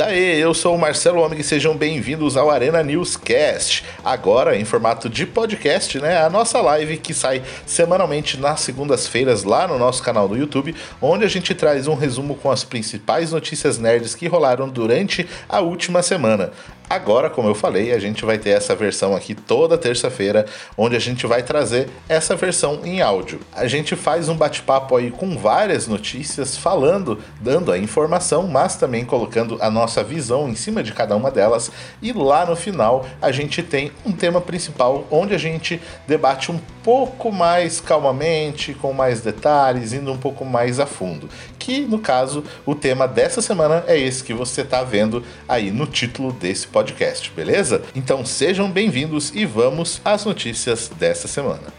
Daí, eu sou o Marcelo Homem e sejam bem-vindos ao Arena Newscast. Agora em formato de podcast, né? A nossa live que sai semanalmente nas segundas-feiras lá no nosso canal do YouTube, onde a gente traz um resumo com as principais notícias nerds que rolaram durante a última semana. Agora, como eu falei, a gente vai ter essa versão aqui toda terça-feira, onde a gente vai trazer essa versão em áudio. A gente faz um bate-papo aí com várias notícias, falando, dando a informação, mas também colocando a nossa visão em cima de cada uma delas. E lá no final a gente tem um tema principal onde a gente debate um pouco mais calmamente, com mais detalhes, indo um pouco mais a fundo. Que no caso, o tema dessa semana é esse que você está vendo aí no título desse podcast beleza? Então sejam bem-vindos e vamos às notícias dessa semana.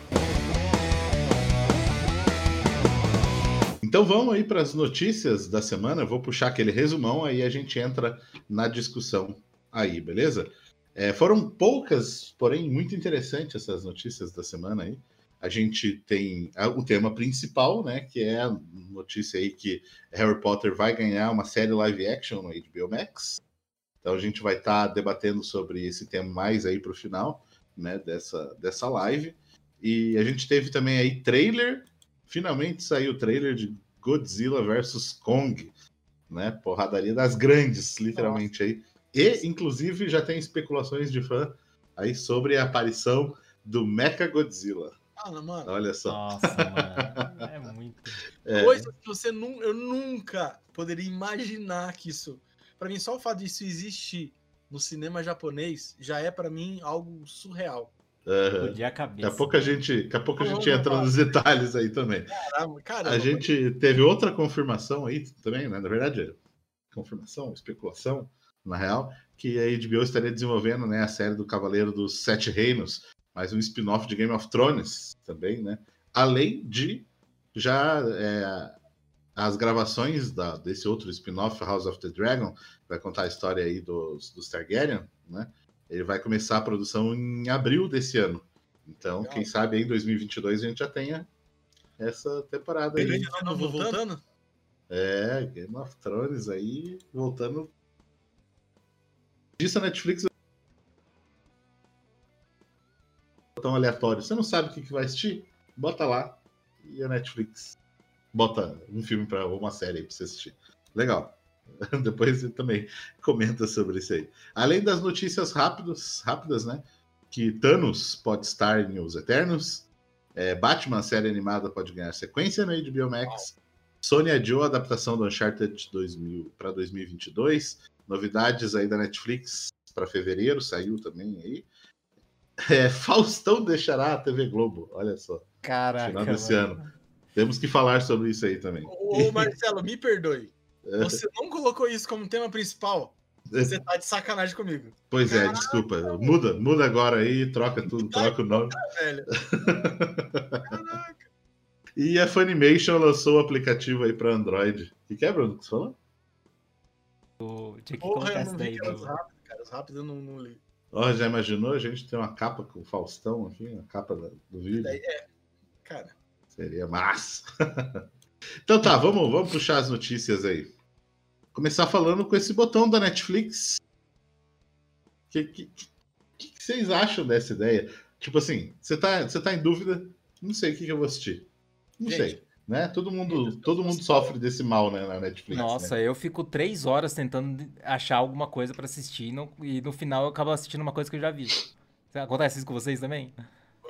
Então vamos aí para as notícias da semana. Eu vou puxar aquele resumão aí a gente entra na discussão aí, beleza? É, foram poucas, porém muito interessantes essas notícias da semana aí. A gente tem o tema principal, né? Que é a notícia aí que Harry Potter vai ganhar uma série live action no HBO Max. Então a gente vai estar tá debatendo sobre esse tema mais aí para o final né, dessa, dessa live. E a gente teve também aí trailer. Finalmente saiu o trailer de Godzilla vs Kong, né? Porradaria das grandes, literalmente aí. E inclusive já tem especulações de fã aí sobre a aparição do Mecha Godzilla. Ah, mano. Olha só. Nossa, mano. É muito. É. Coisa que você nu eu nunca poderia imaginar que isso para mim, só o fato disso existir no cinema japonês já é para mim algo surreal. Uhum. a cabeça. Daqui a pouco a gente, daqui a pouco a gente entra nos detalhes aí também. Caramba, caramba, a gente teve outra confirmação aí também, né? Na verdade, confirmação, especulação, na real, que a HBO estaria desenvolvendo né, a série do Cavaleiro dos Sete Reinos, mais um spin-off de Game of Thrones também, né? Além de já é, as gravações da, desse outro spin-off, House of the Dragon, vai contar a história aí dos, dos Targaryen, né? Ele vai começar a produção em abril desse ano. Então, Legal. quem sabe aí em 2022 a gente já tenha essa temporada aí. Ele de novo voltando? É, Game of Thrones aí voltando. Disso a Netflix tão aleatório. Você não sabe o que, que vai assistir? Bota lá e a Netflix bota um filme para uma série aí pra você assistir. Legal. Depois você também comenta sobre isso aí. Além das notícias rápidas, rápidas, né? Que Thanos pode estar em Os Eternos. É, Batman, série animada, pode ganhar sequência no HBO Max. Sony adiou a adaptação do Uncharted 2000 para 2022. Novidades aí da Netflix para fevereiro, saiu também aí. É, Faustão deixará a TV Globo, olha só. Caraca. Final desse mano. ano. Temos que falar sobre isso aí também. Ô, Marcelo, me perdoe. É. Você não colocou isso como tema principal. Você tá de sacanagem comigo. Pois é, desculpa. Muda, muda agora aí, troca tudo, troca o nome. Velho. Caraca. E a Funimation lançou o aplicativo aí para Android. O que é, Bruno, que você falou? O... Tinha que Porra, colocar daí. Do... Rápido, cara. Os rápidos eu não, não li. Ó, já imaginou a gente ter uma capa com o Faustão aqui, a capa do vídeo? É, cara. Seria massa. então tá, vamos, vamos puxar as notícias aí. Começar falando com esse botão da Netflix. O que, que, que, que, vocês acham dessa ideia? Tipo assim, você tá, você tá em dúvida? Não sei o que, que eu vou assistir. Não Gente, sei. Né? Todo mundo, todo mundo sofre desse mal né, na Netflix. Nossa, né? eu fico três horas tentando achar alguma coisa para assistir no, e no final eu acabo assistindo uma coisa que eu já vi. Acontece isso com vocês também?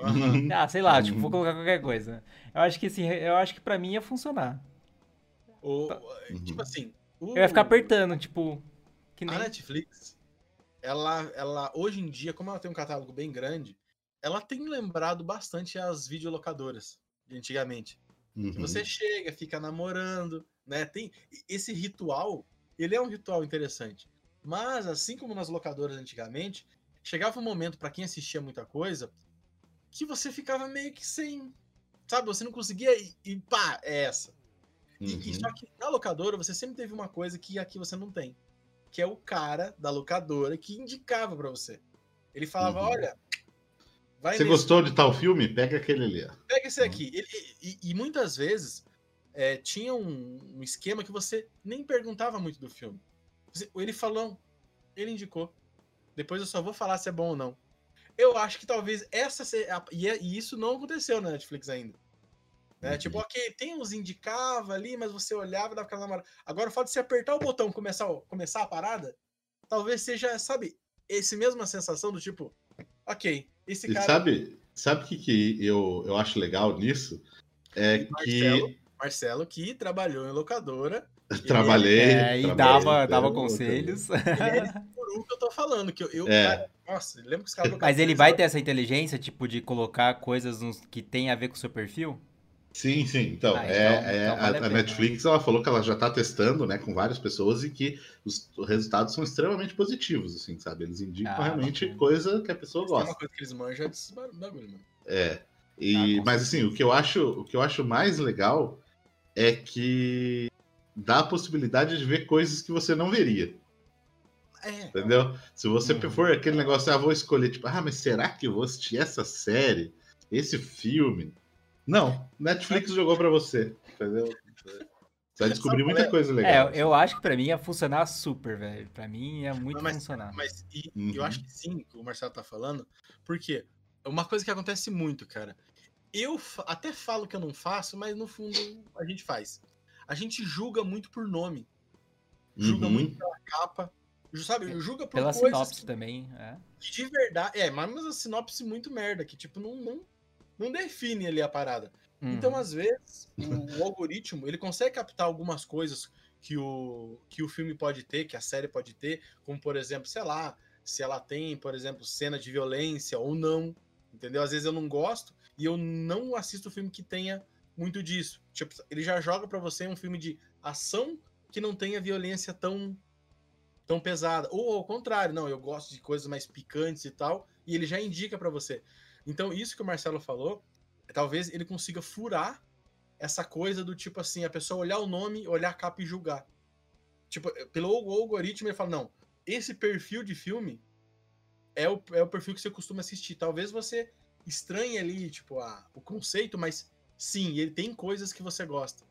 Uhum. Ah, sei lá, tipo, vou uhum. colocar qualquer coisa. Eu acho que assim, eu acho que pra mim ia funcionar. O, tá. Tipo assim. O, eu ia ficar apertando, tipo. Que nem... A Netflix, ela, ela, hoje em dia, como ela tem um catálogo bem grande, ela tem lembrado bastante as videolocadoras de antigamente. Uhum. Você chega, fica namorando, né? Tem esse ritual, ele é um ritual interessante. Mas assim como nas locadoras antigamente, chegava um momento para quem assistia muita coisa, que você ficava meio que sem. Sabe, você não conseguia ir, e pá, é essa. Uhum. E, só que na locadora você sempre teve uma coisa que aqui você não tem. Que é o cara da locadora que indicava para você. Ele falava: uhum. olha. Você gostou de tal filme? Pega aquele ali. Ó. Pega esse uhum. aqui. Ele, e, e, muitas vezes é, tinha um, um, esquema que você nem perguntava muito do filme. Ele falou, ele indicou. Depois eu só vou falar se é bom ou não. Eu acho que talvez essa. É e isso não aconteceu na Netflix ainda. Né? Uhum. Tipo, ok, tem uns indicava ali, mas você olhava e dava aquela namorada. Agora o fato de você apertar o botão e começar, começar a parada, talvez seja, sabe, esse mesma sensação do tipo, ok, esse e cara. Sabe, sabe o que, que eu, eu acho legal nisso? É Marcelo, que. Marcelo, que trabalhou em locadora. Trabalhei. É, e trabalhei, dava, dava conselhos. Ele por um que eu tô falando, que eu. eu é. cara, nossa, lembra que os caras. Mas ele vai ter essa inteligência, tipo, de colocar coisas que tem a ver com o seu perfil? Sim, sim. Então, ah, é, então, é então vale a, a, Netflix ela falou que ela já está testando, né, com várias pessoas e que os, os, resultados são extremamente positivos, assim, sabe? Eles indicam ah, realmente bacana. coisa que a pessoa gosta. É uma coisa que eles manjam é desse bagulho, mano. É. E, ah, mas assim, o que eu acho, o que eu acho mais legal é que dá a possibilidade de ver coisas que você não veria. É. Entendeu? Se você uhum. for aquele negócio, ah, vou escolher, tipo, ah, mas será que eu vou assistir essa série, esse filme? Não, Netflix jogou para você, entendeu? Você vai descobrir muita coisa legal. É, eu acho que para mim ia funcionar super, velho. Para mim ia muito mas, funcionar. Mas e, uhum. eu acho que sim, o Marcelo tá falando, porque uma coisa que acontece muito, cara. Eu até falo que eu não faço, mas no fundo a gente faz. A gente julga muito por nome. Julga uhum. muito pela capa. Sabe, julga por Pela sinopse que, também, é. De verdade. É, mas a sinopse muito merda, que tipo, não, não não define ali a parada. Então, uhum. Então, às vezes, o, o, algoritmo ele consegue captar algumas coisas que o, que o filme pode ter, que a série pode ter, como por exemplo, sei lá, se ela tem, por exemplo, cena de violência ou não, entendeu? Às vezes eu não gosto e eu não assisto filme que tenha muito disso. Tipo, ele já joga para você um filme de ação que não tenha violência tão tão pesada. Ou ao contrário, não, eu gosto de coisas mais picantes e tal, e ele já indica para você. Então, isso que o Marcelo falou, talvez ele consiga furar essa coisa do tipo assim, a pessoa olhar o nome, olhar a capa e julgar. Tipo, pelo algoritmo ele fala, não, esse perfil de filme é o, é o perfil que você costuma assistir. Talvez você estranhe ali, tipo, a, o conceito, mas sim, ele tem coisas que você gosta,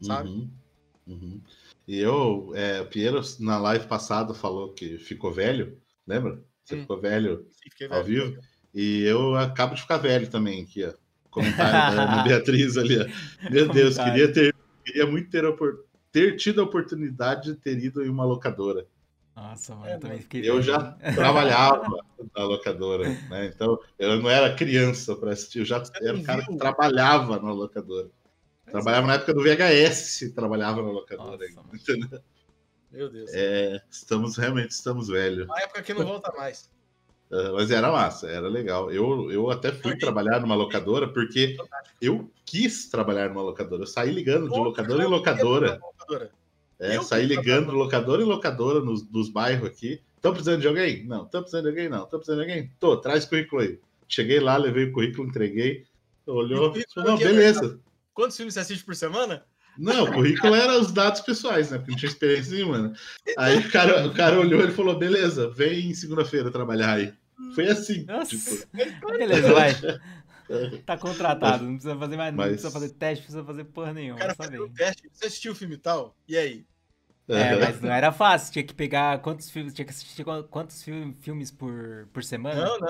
sabe? Uhum, uhum. E eu, é, o Piero, na live passada, falou que ficou velho, lembra? Você hum. ficou velho sim, ao velho, vivo? E eu acabo de ficar velho também aqui, ó. Comentário da Beatriz ali, ó. Meu Deus, queria ter, queria muito ter, ter tido a oportunidade de ter ido em uma locadora. Nossa, mano, eu também fiquei. Eu já trabalhava na locadora, né? Então, eu não era criança para assistir, eu já era um cara que trabalhava na locadora. Trabalhava na época do VHS, trabalhava na locadora. Nossa, ainda, Meu Deus. É, estamos realmente estamos velhos. Na época que não volta mais. Mas era massa, era legal. Eu, eu até fui trabalhar numa locadora porque eu quis trabalhar numa locadora. Eu saí ligando de locadora em locadora. É, saí ligando de locadora em locadora nos, nos bairros aqui. Estão precisando de alguém? Não. Estão precisando de alguém? Não. Estão precisando de alguém? Tô, traz currículo aí. Cheguei lá, levei o currículo, entreguei. Olhou. Não, beleza. Quantos filmes você assiste por semana? Não, o currículo era os dados pessoais, né? Porque não tinha experiência nenhuma. Né? Aí o cara, o cara olhou e falou: beleza, vem segunda-feira trabalhar aí. Foi assim. Nossa. Tipo... Beleza, vai. Tá contratado, não precisa fazer mais, Mas... não precisa fazer teste, não precisa fazer porra nenhuma. O cara fazendo teste, você assistiu o filme e tal? E aí? É, mas não era fácil, tinha que pegar quantos filmes, tinha que assistir quantos filmes por, por semana? Não, não.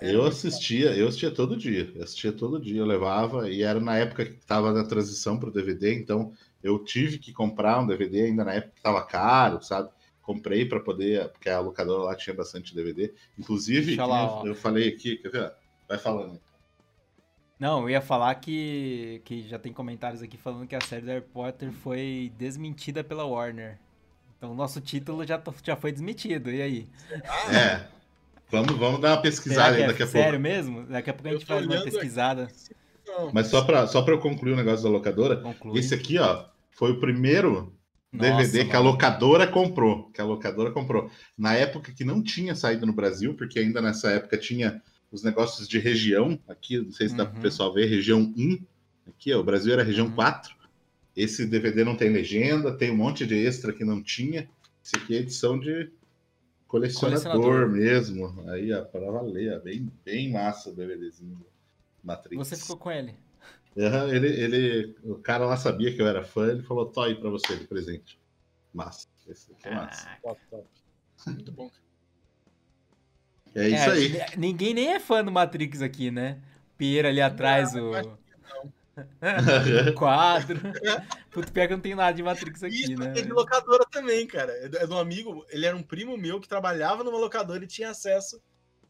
Eu assistia, eu assistia todo dia, eu assistia todo dia, eu levava, e era na época que estava na transição para o DVD, então eu tive que comprar um DVD ainda na época que estava caro, sabe? Comprei para poder, porque a locadora lá tinha bastante DVD. Inclusive, lá, eu, eu, falei aqui, quer ver? Vai falando. Não, eu ia falar que, que já tem comentários aqui falando que a série do Harry Potter foi desmentida pela Warner. Então o nosso título já, já foi desmentido, e aí? É. Vamos, vamos dar uma pesquisada aí é daqui a sério pouco. Sério mesmo? Daqui a pouco a gente faz uma pesquisada. Mas só para só eu concluir o negócio da locadora, Conclui. esse aqui, ó, foi o primeiro DVD Nossa, que a locadora comprou, que a locadora comprou. Na época que não tinha saído no Brasil, porque ainda nessa época tinha os negócios de região, aqui, não sei se dá para o uhum. pessoal ver, região 1, aqui, ó, o Brasil era região uhum. 4. Esse DVD não tem legenda, tem um monte de extra que não tinha. Esse aqui é edição de colecionador, colecionador. mesmo. Aí, ó, para valer, ó, bem, bem massa o DVDzinho Matrix. Você ficou com ele? Uhum, ele, ele, o cara lá sabia que eu era fã, ele falou: Tô aí pra você de presente. Massa. Esse aqui é massa. Top, top. Muito bom. É isso É, aí. n- Ninguém nem é fã do Matrix aqui, né? Pierre ali atrás, Não, o... acho o quadro. Puto, pior que eu não tenho nada de Matrix aqui, Isso né? é de locadora também, cara. É do- é de um amigo, ele era um primo meu que trabalhava numa locadora e tinha acesso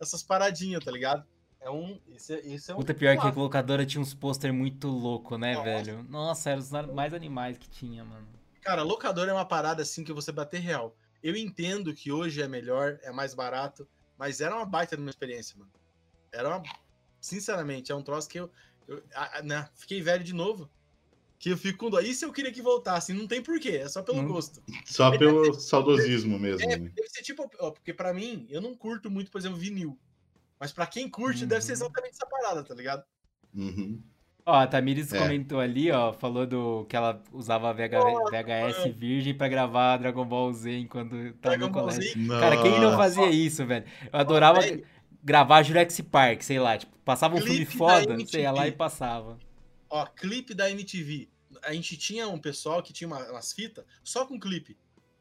a essas paradinhas, tá ligado? É um. Isso é, isso é um. Puta, pior que a clássico. locadora tinha uns pôster muito louco, né, Nossa. velho? Nossa, eram os mais animais que tinha, mano. Cara, locadora é uma parada assim que você bater real. Eu entendo que hoje é melhor, é mais barato, mas era uma baita de uma experiência, mano. Era uma. Sinceramente, é um troço que eu. eu a- a- né, fiquei velho de novo. Que eu fico com dó. Isso eu queria que voltasse. Não tem porquê, é só pelo Hum. gosto. Só pelo saudosismo mesmo. É, né? deve ser tipo, ó, porque pra mim, eu não curto muito, por exemplo, vinil. Mas pra quem curte, Uhum. deve ser exatamente essa parada, tá ligado? Uhum. Ó, a Tamires É. comentou ali, ó, falou do que ela usava VH VHS virgem pra gravar Dragon Ball Z enquanto tava Dragon no Ball colégio. Z. Cara, quem não Nossa. fazia isso, velho? Eu adorava velho. gravar Jurassic Park, sei lá, tipo, passava um filme Clipe da foda, você ia lá e passava. Ó, clipe da MTV. A gente tinha um pessoal que tinha uma- umas fitas só com clipe.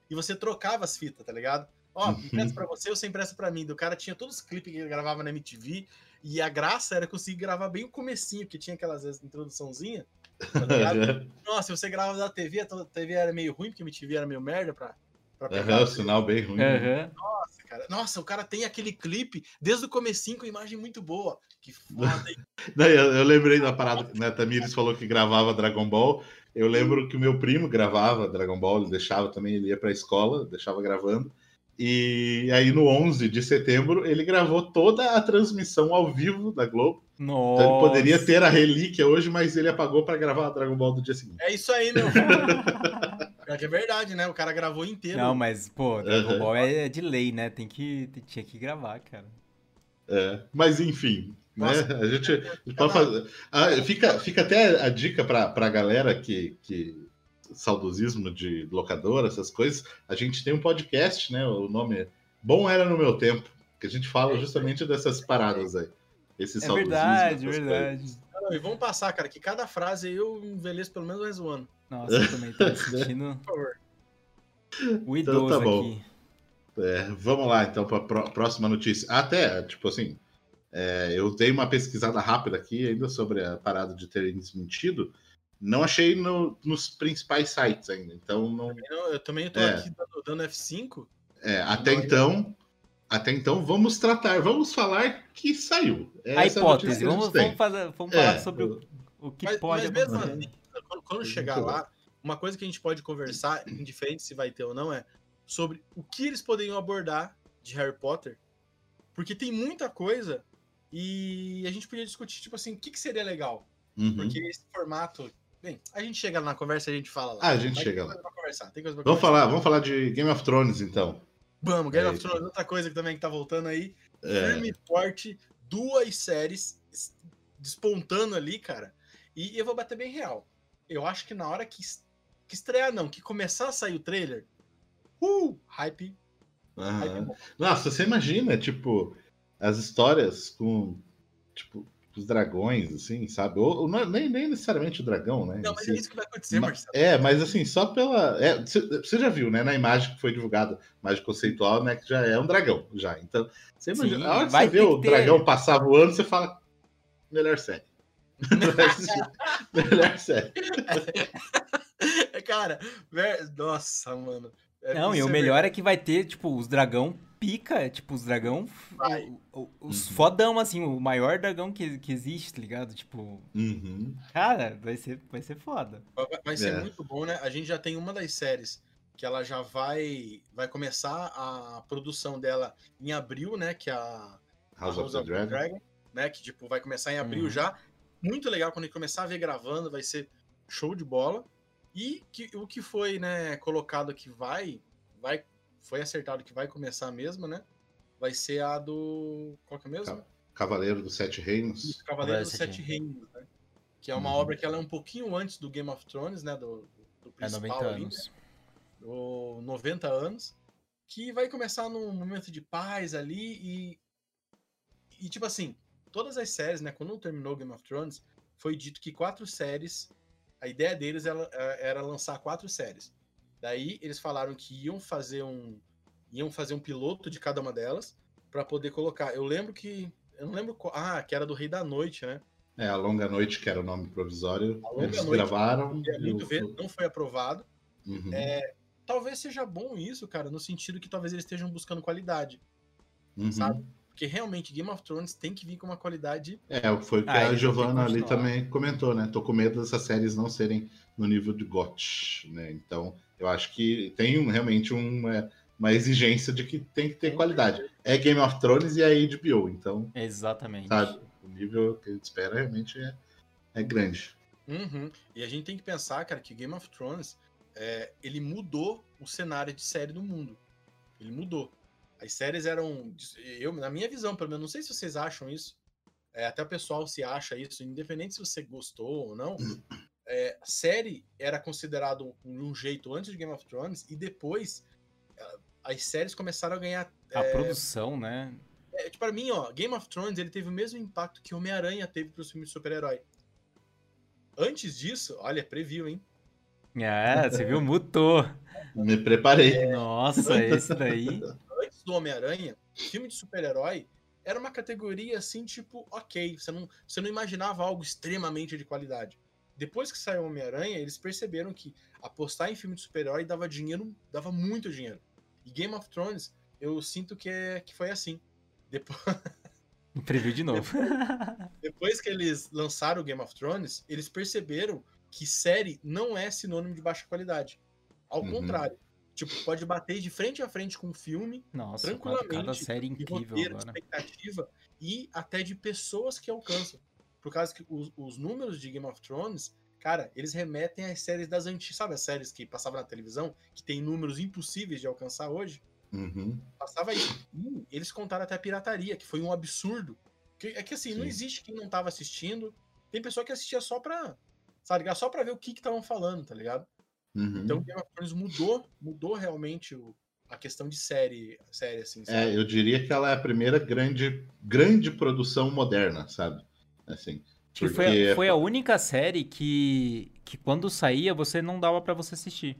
E você trocava as fitas, tá ligado? Ó, Uhum. empresta pra você, você empresta pra mim. O cara tinha todos os clipes que ele gravava na MTV. E a graça era conseguir gravar bem o comecinho, que tinha aquelas vezes, introduçãozinha. Tá ligado? Nossa, se você gravava da TV, a TV era meio ruim, porque a MTV era meio merda pra, pra pegar. Aham, o sinal bem ruim. Aham. Nossa, cara. Nossa, o cara tem aquele clipe desde o comecinho com imagem muito boa. Que foda, hein? Daí eu, eu lembrei da parada, né? A Tamires falou que gravava Dragon Ball. Eu lembro que o meu primo gravava Dragon Ball, ele deixava também, ele ia pra escola, deixava gravando. E aí no 11 de setembro ele gravou toda a transmissão ao vivo da Globo. Nossa. Então ele poderia ter a relíquia hoje, mas ele apagou pra gravar Dragon Ball do dia seguinte. É isso aí, meu. Pior que é verdade, né? O cara gravou inteiro. Não, mas, pô, Dragon Aham. Ball é de lei, né? Tem que, tinha que gravar, cara. É, mas enfim, Nossa. né? A gente, a gente pode fazer. Ah, fica, fica até a dica para a galera que, que saudosismo de locadora, essas coisas. A gente tem um podcast, né? O nome é Bom Era no Meu Tempo, que a gente fala justamente dessas paradas aí. Esse É saudosismo. verdade, verdade. coisas. Não, e vamos passar, cara, que cada frase eu envelheço pelo menos mais um ano. Nossa, eu também tô Por favor. o Então idoso tá bom. aqui. É, vamos lá, então, para a próxima notícia. Até, tipo assim, é, eu dei uma pesquisada rápida aqui ainda sobre a parada de terem desmentido. Não achei no- nos principais sites ainda. Então, não, Eu, eu também tô É. aqui dando, dando F5. é, até então, até então, vamos tratar, vamos falar que saiu. A Essa é hipótese, notícia que a vamos, vamos, fazer, vamos É, falar sobre o, o que Mas, pode mas mesmo assim, quando, quando chegar lá, uma coisa que a gente pode conversar, indiferente se vai ter ou não, é sobre o que eles poderiam abordar de Harry Potter. Porque tem muita coisa e a gente podia discutir, tipo assim, o que, que seria legal. Uhum. Porque esse formato. Bem, a gente chega na conversa e a gente fala lá. Ah, a gente chega lá. Vamos falar, vamos falar de Game of Thrones, então. Vamos, Game É of. Thrones, outra coisa que também que tá voltando aí. É, Firme e forte, duas séries es- despontando ali, cara. E eu vou bater bem real. Eu acho que na hora que, que estrear, não, que começar a sair o trailer, uh, hype, aham. hype. Nossa, você imagina, tipo, as histórias com, tipo, os dragões, assim, sabe? Ou, ou é nem, nem necessariamente o dragão, né? Não, mas é isso que vai acontecer, Ma- Marcelo. É, mas assim, só pela. é, Você você já viu, né? Na imagem que foi divulgada, imagem conceitual, né? Que já é um dragão, já. Então, você imagina, Sim, a hora que você vê o ter. dragão passar voando, você fala. Melhor série. Melhor série. Cara, nossa, mano. É, Não, e o é melhor é que vai ter, tipo, os dragão pica, tipo, os dragão. Vai. o- o- os Uhum. fodão, assim, o maior dragão que, que existe, tá ligado? Tipo, Uhum. cara, vai ser, vai ser foda. Vai, vai ser É. muito bom, né? A gente já tem uma das séries que ela já vai vai começar a produção dela em abril, né? Que é a House a of the Dragon. né? Que tipo vai começar em abril Uhum. já. Muito legal quando ele começar a ver gravando, vai ser show de bola. E que, o que foi, né, colocado que vai, vai, foi acertado que vai começar mesmo, né? Vai ser a do qual que é mesmo? Ca- Cavaleiro dos Sete Reinos. Isso, Cavaleiro dos Sete Sete Reinos, né? Que é uma Uhum. obra que ela é um pouquinho antes do Game of Thrones, né? Do, do É principal 90 ali, né? anos. ou 90 anos, que vai começar num momento de paz ali e. E tipo assim, todas as séries, né? Quando terminou Game of Thrones, foi dito que quatro séries. A ideia deles era, era lançar quatro séries. Daí eles falaram que iam fazer um iam fazer um piloto de cada uma delas para poder colocar. Eu lembro que eu não lembro qual, ah, que era do Rei da Noite, né? É, a Longa Noite, que era o nome provisório. Eles Noite, gravaram. Eu... Ver, não foi aprovado. Uhum. É, talvez seja bom isso, cara, no sentido que talvez eles estejam buscando qualidade. Uhum. Sabe? Porque realmente Game of Thrones tem que vir com uma qualidade. É, foi o que ah, a Giovanna ali também comentou, né? Tô com medo dessas séries não serem no nível de GOT, né? Então, eu acho que tem um, realmente uma, uma exigência de que tem que ter qualidade. É Game of Thrones e é HBO, então. Exatamente. Sabe? O nível que a gente espera realmente é, é grande. Uhum. E a gente tem que pensar, cara, que Game of Thrones é, ele mudou o cenário de série do mundo. Ele mudou. As séries eram. Eu, na minha visão, pelo menos, não sei se vocês acham isso. É, até o pessoal se acha isso, independente se você gostou ou não. É, série era considerado um, um, jeito antes de Game of Thrones e depois é, as séries começaram a ganhar. A é, produção, né? É, tipo, para mim, ó, Game of Thrones ele teve o mesmo impacto que Homem-Aranha teve para os filmes de super-herói. Antes disso, olha, previu, hein? É, você viu? Mutou. Me preparei. Nossa, esse daí. Antes do Homem-Aranha, filme de super-herói era uma categoria assim, tipo, ok. Você não, você não imaginava algo extremamente de qualidade. Depois que saiu Homem-Aranha, eles perceberam que apostar em filme de super-herói dava dinheiro, dava muito dinheiro. E Game of Thrones, eu sinto que, é, que foi assim. Depois. Previu de novo. Depois, depois que eles lançaram o Game of Thrones, eles perceberam que série não é sinônimo de baixa qualidade. Ao uhum. contrário. Tipo, pode bater de frente a frente com o filme, Nossa, tranquilamente. Cada série incrível roteiro, agora. expectativa e até de pessoas que alcançam. Por causa que os, os, números de Game of Thrones, cara, eles remetem às séries das antigas, sabe as séries que passavam na televisão, que tem números impossíveis de alcançar hoje? Uhum. Passava aí. E eles contaram até a pirataria, que foi um absurdo. É que assim, Sim. não existe quem não tava assistindo. Tem pessoa que assistia só pra sabe? Só para ver o que estavam falando, tá ligado? Uhum. Então Game of Thrones mudou, mudou realmente o, a questão de série, série assim. Sabe? É, eu diria que ela é a primeira grande, grande produção moderna, sabe? Assim. Porque... Foi, foi a única série que, que quando saía você não dava para você assistir.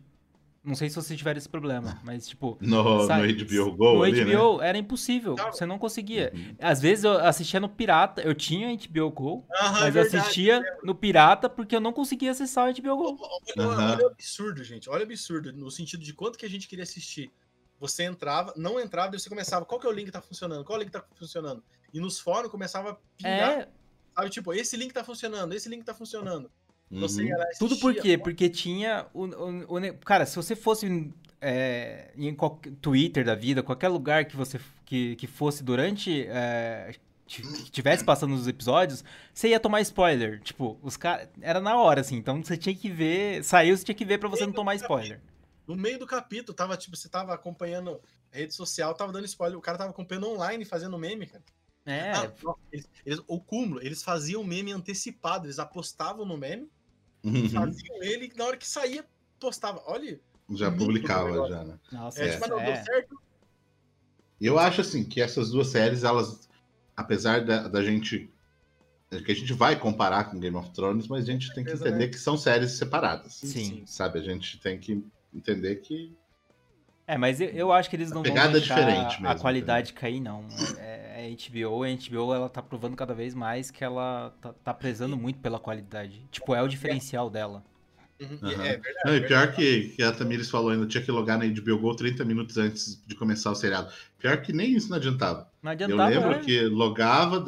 Não sei se vocês tiveram esse problema, mas tipo. No, sabe, no HBO Go? No ali, HBO né? era impossível. Você não conseguia. Uhum. Às vezes eu assistia no Pirata, eu tinha HBO Go, mas é eu assistia no Pirata porque eu não conseguia acessar o HBO Go. Olha, olha o absurdo, gente. Olha o absurdo, no sentido de quanto que a gente queria assistir. Você entrava, não entrava, e você começava. Qual que é o link que tá funcionando? Qual é o link que tá funcionando? E nos fóruns começava a pingar. É... Sabe, tipo, esse link tá funcionando, esse link tá funcionando. Você uhum. Tudo por quê? Porque tinha o, o, o, Cara, se você fosse é, em qualquer Twitter da vida, qualquer lugar que você que, que fosse durante. É, que tivesse passando os episódios, você ia tomar spoiler. Tipo, os caras. Era na hora, assim. Então você tinha que ver. Saiu, você tinha que ver pra você não tomar spoiler. No meio do capítulo, tava, tipo, você tava acompanhando a rede social, tava dando spoiler. O cara tava acompanhando online fazendo meme, cara. É. Ah, eles, eles, o cúmulo, eles faziam meme antecipado, eles apostavam no meme Uhum. Faziam ele na hora que saía, postava. Olha. Já publicava, já, né? Nossa, é, tipo, não, é. deu certo. Eu acho assim que essas duas séries, elas, apesar da, da gente. que a gente vai comparar com Game of Thrones, mas a gente tem que entender né? que são séries separadas. Sim. Sabe? A gente tem que entender que é, mas eu, eu, acho que eles não vão deixar diferente mesmo, a qualidade cair, não. É, é HBO, a HBO ela tá provando cada vez mais que ela tá, tá prezando muito pela qualidade. Tipo, é o diferencial dela. Uhum. Uhum. É, verdade, não, e pior que, que a Tamires falou ainda, tinha que logar na HBO Go 30 minutos antes de começar o seriado. Pior que nem isso não adiantava. Não adiantava, Eu lembro é. que logava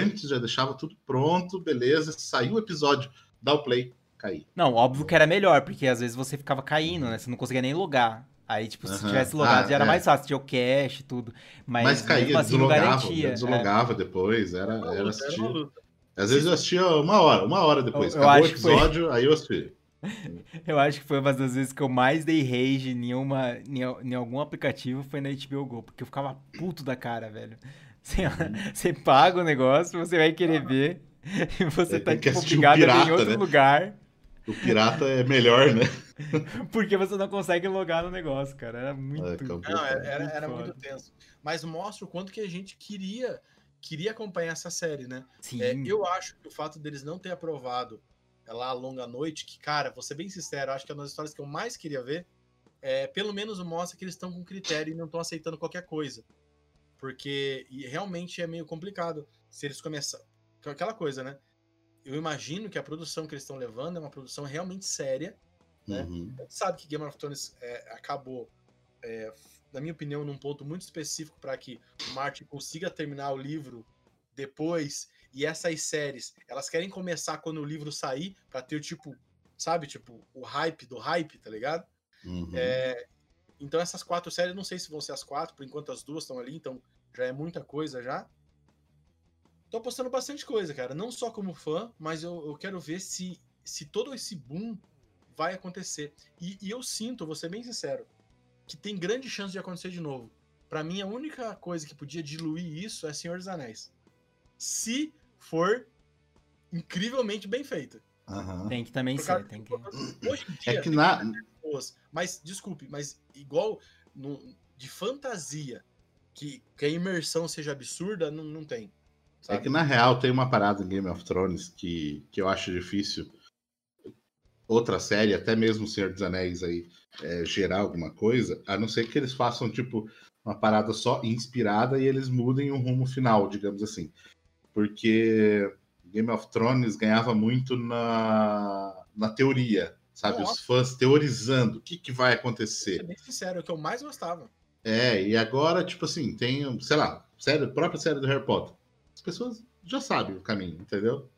antes, já deixava tudo pronto, beleza, saiu o episódio, dá o play, cair. Não, óbvio que era melhor, porque às vezes você ficava caindo, né? Você não conseguia nem logar. Aí, tipo, se tivesse logado, ah, já era é. mais fácil, tinha o cache e tudo. Mas, mas caía, assim, deslogava, deslogava é. depois, era, era assistir. Às vezes eu assistia uma hora, uma hora depois. Eu, eu Acabou o episódio, foi... aí eu assisti. eu acho que foi uma das vezes que eu mais dei rage em, uma, em, em algum aplicativo foi na HBO Go, porque eu ficava puto da cara, velho. Você, uhum. você paga o negócio, você vai querer ver, e você tá tipo, obrigado pirata, em outro né? lugar. O pirata é melhor, né? Porque você não consegue logar no negócio, cara. Era muito. É, não, era, era, era muito tenso. Mas mostra o quanto que a gente queria queria acompanhar essa série, né? Sim. É, eu acho que o fato deles não ter aprovado lá a Longa Noite, que, cara, vou ser bem sincero, acho que é uma das histórias que eu mais queria ver é, pelo menos mostra que eles estão com critério e não estão aceitando qualquer coisa. Porque realmente é meio complicado se eles começarem. Aquela coisa, né? Eu imagino que a produção que eles estão levando é uma produção realmente séria. Né? Uhum. A gente sabe que Game of Thrones é, acabou, é, na minha opinião, num ponto muito específico para que o Martin consiga terminar o livro depois. E essas séries, elas querem começar quando o livro sair, para ter o tipo, sabe, tipo, o hype do hype, tá ligado? Uhum. É, então essas quatro séries, não sei se vão ser as quatro, por enquanto as duas estão ali, então já é muita coisa já. Tô apostando bastante coisa, cara. Não só como fã, mas eu, eu quero ver se, se todo esse boom vai acontecer. E, e, eu sinto, vou ser bem sincero, que tem grande chance de acontecer de novo. Para mim, a única coisa que podia diluir isso é Senhor dos Anéis. Se for incrivelmente bem feita. Uhum. Tem que também ser. Tem que... Hoje em dia, é que na... pessoas, mas desculpe, mas igual no, de fantasia, que, que a imersão seja absurda, não, não tem. Sabe? É que na real tem uma parada em Game of Thrones que, que eu acho difícil outra série, até mesmo o Senhor dos Anéis aí, é, gerar alguma coisa, a não ser que eles façam, tipo, uma parada só inspirada e eles mudem o rumo final, digamos assim. Porque Game of Thrones ganhava muito na, na teoria, sabe? Nossa. Os fãs teorizando o que, que vai acontecer. Ser bem sincero, é o que eu mais gostava. É, e agora, tipo assim, tem, sei lá, série, própria série do Harry Potter. As pessoas já sabem o caminho, entendeu?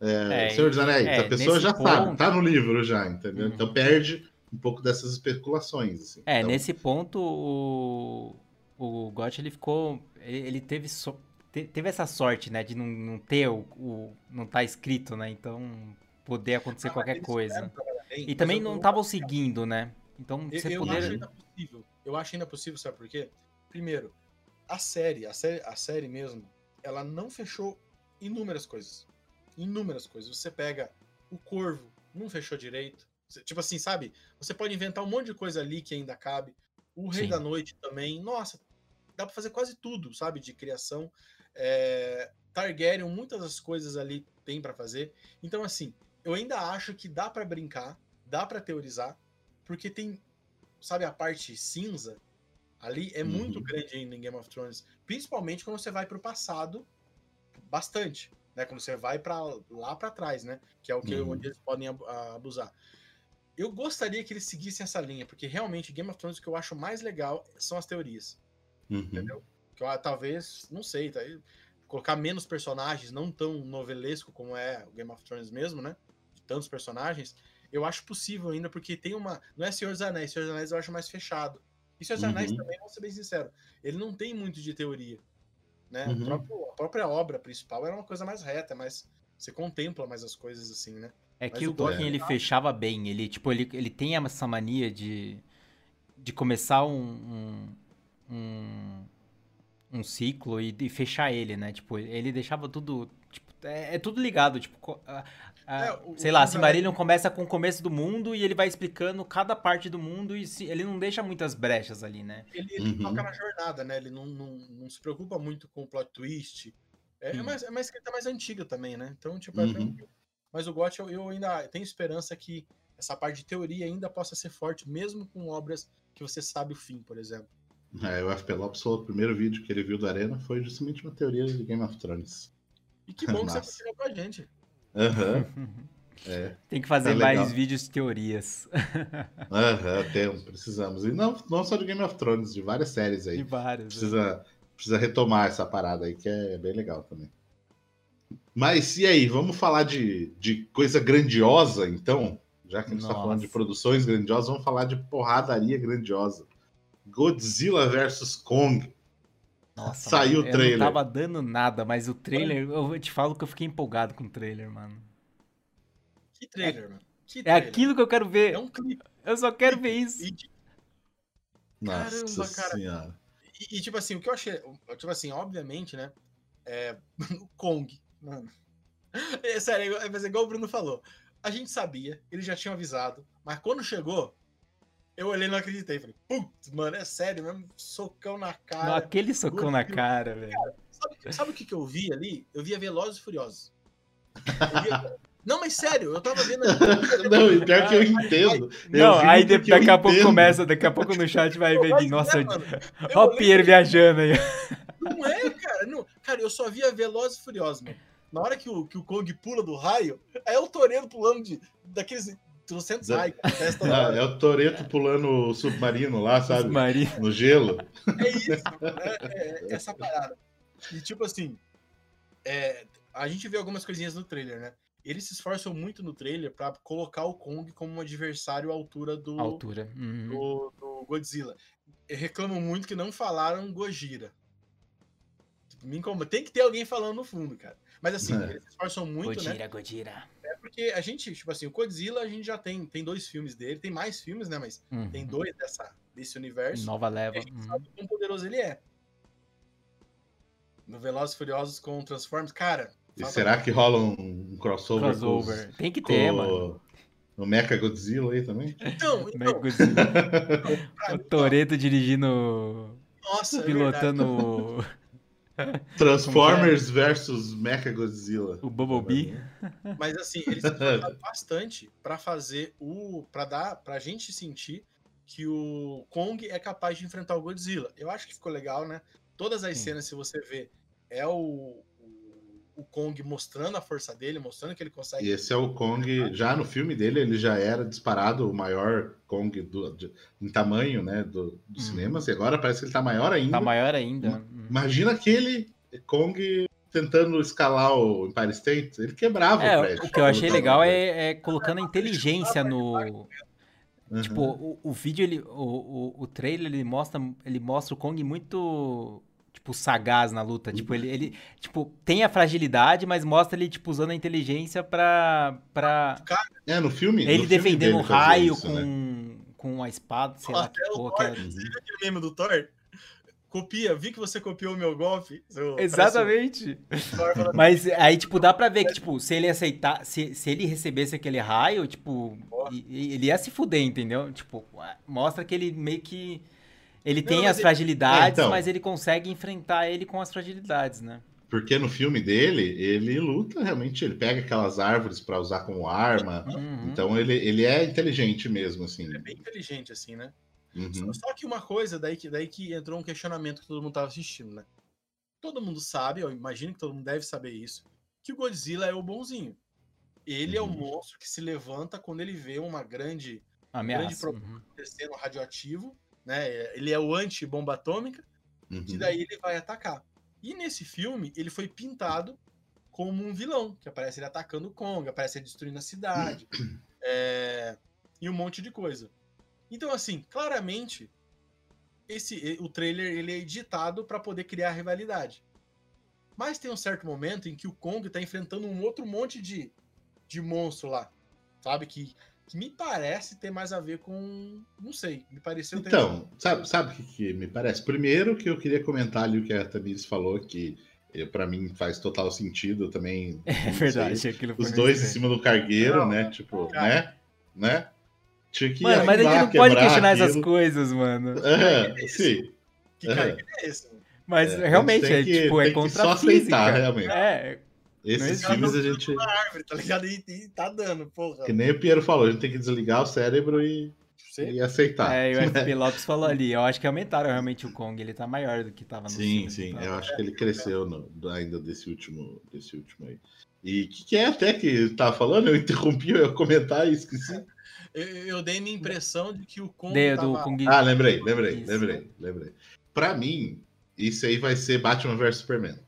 É, é, Senhor dos Anéis, é, a pessoa já ponto... sabe, tá no livro já, entendeu? Uhum. Então perde um pouco dessas especulações. Assim. É, então... nesse ponto o, o Gott ele ficou. Ele teve, so... teve essa sorte, né? De não, não ter o, o. não tá escrito, né? Então poder acontecer ah, qualquer coisa. E também não estavam seguindo, né? Então eu, você eu poder. Acho ainda possível. Eu acho ainda possível, sabe por quê? Primeiro, a série, a série, a série mesmo, ela não fechou inúmeras coisas inúmeras coisas. Você pega o Corvo, não fechou direito. Tipo assim, sabe? Você pode inventar um monte de coisa ali que ainda cabe. O Rei Sim. da Noite também. Nossa, dá para fazer quase tudo, sabe? De criação. É... Targaryen, muitas das coisas ali tem para fazer. Então, assim, eu ainda acho que dá para brincar, dá para teorizar, porque tem, sabe, a parte cinza ali é uhum. muito grande ainda em Game of Thrones. Principalmente quando você vai pro passado, bastante né? Quando você vai para lá para trás, né? Que é o que uhum. onde eles podem abusar. Eu gostaria que eles seguissem essa linha, porque realmente Game of Thrones o que eu acho mais legal são as teorias. Uhum. Entendeu? Que eu, talvez, não sei, tá aí, colocar menos personagens, não tão novelesco como é o Game of Thrones mesmo, né? De tantos personagens, eu acho possível ainda, porque tem uma. Não é Senhor dos Anéis, Senhor dos Anéis eu acho mais fechado. E dos Anéis uhum. também, vou ser bem sincero, ele não tem muito de teoria. Né? Uhum. Próprio, a própria obra principal era uma coisa mais reta, mas você contempla mais as coisas assim, né? É mas que o, Tolkien ele fechava bem, ele tipo ele, ele tem essa mania de, de começar um, um, um, um ciclo e, e, fechar ele, né? Tipo, ele deixava tudo tipo, é, é tudo ligado, tipo, ah, é, o, sei o lá, Silmarillion começa com o começo do mundo e ele vai explicando cada parte do mundo e se, ele não deixa muitas brechas ali, né? Ele, ele uhum. toca na jornada, né? Ele não, não, não, se preocupa muito com o plot twist. É, é, mais, é uma escrita mais antiga também, né? Então, tipo, é uhum. Mas o GOT, eu, eu ainda tenho esperança que essa parte de teoria ainda possa ser forte, mesmo com obras que você sabe o fim, por exemplo. É, o FP Lopes falou o primeiro vídeo que ele viu do Arena foi justamente uma teoria de Game of Thrones. E que bom que você compartilhou com a gente. Aham. Uhum. É, Tem que fazer tá mais vídeos de teorias. Aham, temos, precisamos. E não, não só de Game of Thrones, de várias séries aí. De várias. Precisa, é. precisa retomar essa parada aí, que é bem legal também. Mas e aí, vamos falar de, de coisa grandiosa, então? Já que a gente está falando de produções grandiosas, vamos falar de porradaria grandiosa. Godzilla vs Kong. Nossa, Saiu mano, o trailer. Eu não tava dando nada, mas o trailer, eu te falo que eu fiquei empolgado com o trailer, mano. Que trailer, é, mano? Que é trailer? É aquilo que eu quero ver. É um clipe. Eu só quero ver isso. Caramba, Nossa cara. Senhora. E, e, tipo assim, o que eu achei. Tipo assim, obviamente, né? É. o Kong, mano. É sério, é, mas é igual o Bruno falou. A gente sabia, eles já tinham avisado, mas quando chegou, eu olhei e não acreditei. Falei, putz, mano, é sério mesmo? Socão na cara. Não, aquele socão na cara, velho. Sabe, sabe, o que, que eu vi ali? Eu via Velozes e Furiosos. Via, Não, mas sério, eu tava vendo. não, e pior que eu entendo. Não, eu aí daqui a pouco começa, daqui a pouco no chat vai ver nossa. É, Ó o Pierre viajando aí. Não é, cara. Não. Cara, eu só via Velozes e Furiosos, mano. Na hora que o, que o Kong pula do raio, é o Toreto pulando de, daqueles trocentos raios. Ah, é o Toreto pulando o submarino lá, sabe? Submarino. No gelo. É isso, é, é, é essa parada. E tipo assim, é, a gente vê algumas coisinhas no trailer, né? Eles se esforçam muito no trailer para colocar o Kong como um adversário à altura do, altura. Uhum. do, do Godzilla. Reclamam muito que não falaram Gojira. Tipo, me incomoda. Tem que ter alguém falando no fundo, cara. Mas assim, é. eles se esforçam muito, Gojira, né? Gojira. É porque a gente, tipo assim, o Godzilla a gente já tem, tem dois filmes dele, tem mais filmes, né? Mas uhum. tem dois dessa, desse universo. Nova leva. a gente uhum. sabe quão poderoso ele é. No Velozes Furiosos com Transformers, cara, e será que rola um crossover? Crossover. Com, Tem que ter, com, mano. No Mecha Godzilla aí também? Então, então. o Toreto dirigindo. Nossa, é pilotando. É Transformers versus Mecha Godzilla. O Bumblebee. Mas assim, eles se bastante para fazer o. para dar. pra gente sentir que o Kong é capaz de enfrentar o Godzilla. Eu acho que ficou legal, né? Todas as Sim. cenas, se você ver, é o, o Kong mostrando a força dele, mostrando que ele consegue. E esse é o Kong, já no filme dele, ele já era disparado o maior Kong do, de, em tamanho, né, do, do hum. cinema, e agora parece que ele tá maior ainda. Tá maior ainda. Hum. Imagina aquele Kong tentando escalar o Empire State, ele quebrava é, o prédio. O que eu achei legal é, é, colocando a inteligência no. Uhum. Tipo, o, o vídeo, ele, o, o, o trailer, ele mostra, ele mostra o Kong muito tipo, sagaz na luta. Tipo, ele, ele tipo, tem a fragilidade, mas mostra ele, tipo, usando a inteligência pra. pra... É, no filme. Ele no defendendo o raio isso, com, né? com a espada, sei lá que porra que era. Você viu aquele meme do Thor? Copia, vi que você copiou o meu golpe. Exatamente. Mas aí, tipo, dá pra ver que, tipo, se ele aceitar, se, se ele recebesse aquele raio, tipo, ele ia se fuder, entendeu? Tipo, mostra que ele meio que ele não, tem as fragilidades, é, então, mas ele consegue enfrentar ele com as fragilidades, né? Porque no filme dele, ele luta realmente, ele pega aquelas árvores para usar como arma. Uhum. Então ele, ele é inteligente mesmo, assim. Ele é bem inteligente, assim, né? Uhum. Só que uma coisa, daí que, daí que entrou um questionamento que todo mundo tava assistindo, né? Todo mundo sabe, eu imagino que todo mundo deve saber isso, que o Godzilla é o bonzinho. Ele uhum. é o uhum. monstro que se levanta quando ele vê uma grande, Ameaça. grande problema uhum. acontecendo radioativo né? Ele é o anti-bomba atômica, uhum. e daí ele vai atacar. E nesse filme, ele foi pintado como um vilão, que aparece ele atacando o Kong, aparece ele destruindo a cidade, é, e um monte de coisa. Então, assim, claramente, esse o trailer ele é editado para poder criar rivalidade. Mas tem um certo momento em que o Kong tá enfrentando um outro monte de, de monstro lá, sabe? Que que me parece ter mais a ver com. Não sei, me pareceu ter. Então, sabe, sabe o que, que, me parece? Primeiro, que eu queria comentar ali o que a Tamires falou, que para mim faz total sentido também. É verdade, sei, aquilo Os dois em cima do cargueiro, não, né? Tipo, cara. né? Né? Tinha que mano, mas a gente não pode questionar aquilo. essas coisas, mano. É, sim. Que cargueiro é esse? Mas é, realmente, é, que, tipo, é contra só a física. Aceitar, realmente. É, esses filmes a gente. Árvore, tá ligado? E, e, tá dando, porra. Que nem o Piero falou, a gente tem que desligar o cérebro e, e aceitar. É, e o FP Lopes falou ali, eu acho que aumentaram realmente o Kong, ele tá maior do que tava no Sim, sim, tá? eu acho que ele cresceu no, ainda desse último, desse último aí. E o que, que, é até que tava falando? Eu interrompi, eu ia comentar e esqueci. Eu, eu, dei minha impressão de que o Kong. De, tava... Kong... Ah, lembrei, lembrei, lembrei, lembrei. Pra mim, isso aí vai ser Batman vs Superman.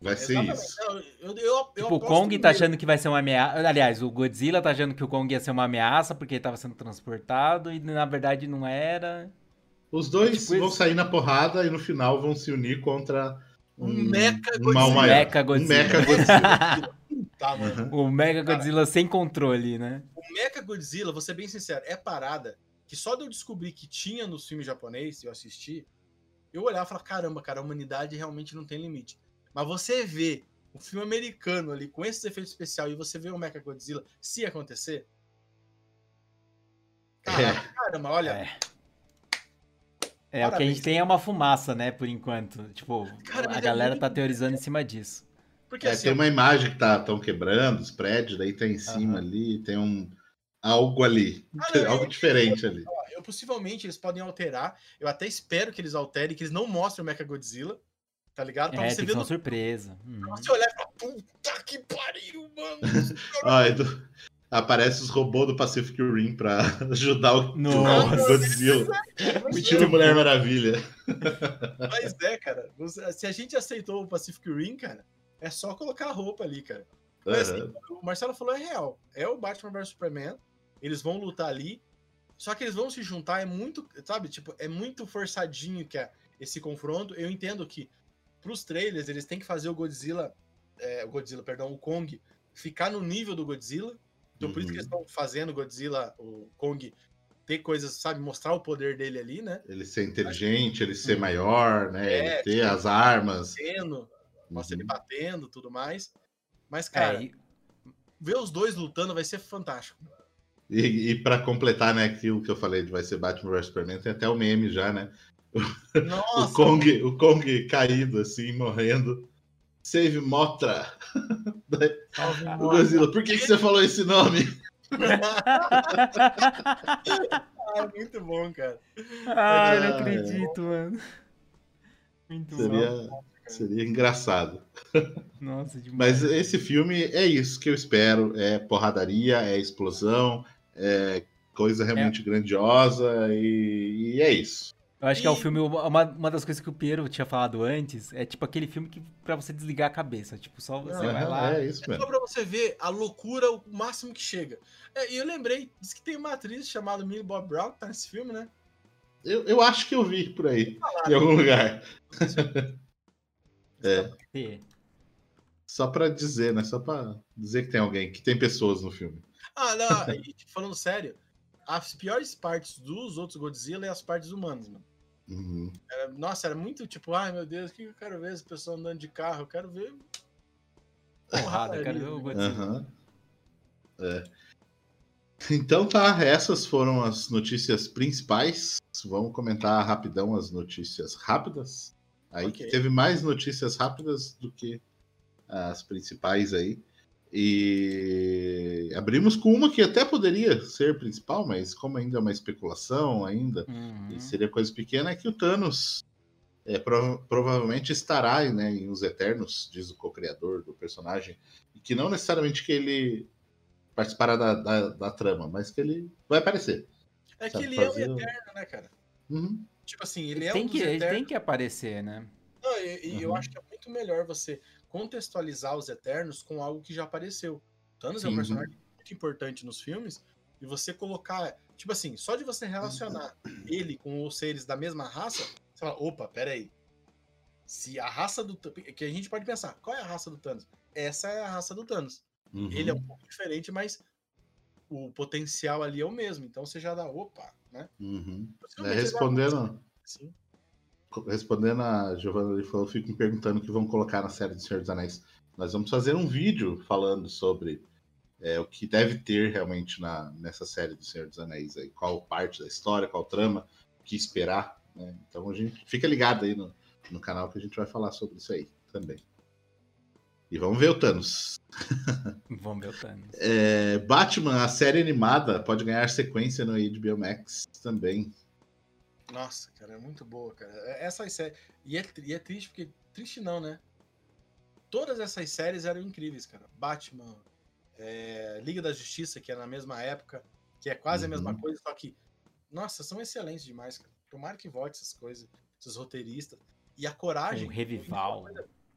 Vai ser Exatamente. isso. Eu, eu, eu, tipo, o Kong tá achando que vai ser uma ameaça. Aliás, o Godzilla tá achando que o Kong ia ser uma ameaça porque ele tava sendo transportado e na verdade não era. Os dois é tipo vão isso. sair na porrada e no final vão se unir contra um, um Mecha um Godzilla. Mecha Godzilla. Um Mecha Godzilla. tá, O Mega Godzilla sem controle, né? O Mecha Godzilla, vou ser bem sincero, é parada que só de eu descobrir que tinha no filme japonês, eu assisti, eu olhava e falava, caramba, cara, a humanidade realmente não tem limite. Mas você vê o um filme americano ali com esses efeitos especiais e você vê o Mecha Godzilla se acontecer. Caraca, é. caramba, olha. É. É, o que a gente tem é uma fumaça, né, por enquanto. Tipo, Cara, a galera é tá teorizando em cima disso. Porque é, assim, tem uma imagem que tá tão quebrando os prédios, daí tá em cima ali, tem um algo ali, ah, algo eu, diferente eu, ali. Eu, possivelmente eles podem alterar. Eu até espero que eles alterem, que eles não mostrem o Mecha Godzilla, tá ligado? Pra é, você ver uma no... surpresa. Pra você olhar e falar, puta que pariu, mano. ah, então, aparece os robôs do Pacific Rim pra ajudar o, Nossa. o Godzilla. Estilo Mulher Maravilha. Mas é, cara. Se a gente aceitou o Pacific Rim, cara, é só colocar a roupa ali, cara. Mas, uhum. assim, o Marcelo falou é real. É o Batman vs Superman. Eles vão lutar ali. Só que eles vão se juntar. É muito, sabe? Tipo, é muito forçadinho que é esse confronto. Eu entendo que pros trailers eles têm que fazer o Godzilla, é, o Godzilla, perdão, o Kong ficar no nível do Godzilla então uhum. por isso que eles uhum. estão fazendo Godzilla, o Kong, ter coisas, sabe, mostrar o poder dele ali, né? Ele ser inteligente, ele ser uhum. maior, né? É, ele ter as armas. Batendo, mostra ele uhum. batendo tudo mais. Mas, é, cara, é, e... ver os dois lutando vai ser fantástico. E, e para completar, né, aquilo que eu falei de vai ser Batman vs Superman, tem até o meme já, né? Nossa, o Kong, o Kong caído assim, morrendo. Save Motra. o Godzilla, por que, que você falou esse nome? ah, muito bom, cara. Ah, eu não acredito, mano. Muito seria, bom. Seria engraçado. Nossa, demais. Mas esse filme é isso que eu espero. É porradaria, é explosão, é coisa realmente é. grandiosa e, e é isso. Eu acho e... que é o filme, uma, uma das coisas que o Piero tinha falado antes, é tipo aquele filme que pra você desligar a cabeça. Tipo, só você Não, vai lá. É, isso mesmo. É só pra você ver a loucura, o máximo que chega. É, e eu lembrei, diz que tem uma atriz chamada Millie Bob Brown que tá nesse filme, né? Eu, eu acho que eu vi por aí, em algum lugar. é. Só pra dizer, né? Só pra dizer que tem alguém, que tem pessoas no filme. Ah, não, e, tipo, falando sério, as piores partes dos outros Godzilla é as partes humanas, mano. Uhum. Era, nossa, era muito tipo, ai meu Deus, o que eu quero ver esse pessoal andando de carro? Eu quero ver. Porrada, eu quero ver o Godzilla. Uhum. É. Então tá, essas foram as notícias principais. Vamos comentar rapidão as notícias rápidas. Aí okay. que teve mais notícias rápidas do que as principais aí. E abrimos com uma que até poderia ser principal, mas como ainda é uma especulação ainda, uhum. seria coisa pequena, é que o Thanos é, prov provavelmente estará né, em Os Eternos, diz o co-criador do personagem, e que não necessariamente que ele participará da, da, da trama, mas que ele vai aparecer. É que ele fazer... é o Eterno, né, cara? Uhum. Tipo assim, ele, ele é tem um que, Ele tem que aparecer, né? Não, e, e uhum. eu acho que é muito melhor você contextualizar os Eternos com algo que já apareceu. Thanos Sim. é um personagem muito importante nos filmes, e você colocar, tipo assim, só de você relacionar ele com os seres da mesma raça, você fala, opa, peraí. Se a raça do que a gente pode pensar, qual é a raça do Thanos? Essa é a raça do Thanos. Uhum. Ele é um pouco diferente, mas o potencial ali é o mesmo. Então você já dá, opa, né? Uhum. É, respondendo, Sim respondendo a Giovanna, ele falou, fico me perguntando o que vão colocar na série do Senhor dos Anéis. Nós vamos fazer um vídeo falando sobre é, o que deve ter realmente na, nessa série do Senhor dos Anéis, aí, qual parte da história, qual trama, o que esperar. Né? Então a gente fica ligado aí no, no canal que a gente vai falar sobre isso aí também. E vamos ver o Thanos. Vamos ver o Thanos. É, Batman, a série animada, pode ganhar sequência no HBO Max também. Nossa, cara, é muito boa, cara. É, essas séries. E é, e é triste, porque. Triste não, né? Todas essas séries eram incríveis, cara. Batman, é, Liga da Justiça, que é na mesma época, que é quase uhum. a mesma uhum. coisa, só que. Nossa, são excelentes demais, cara. Tomara que volte essas coisas, esses roteiristas. E a coragem. Um revival.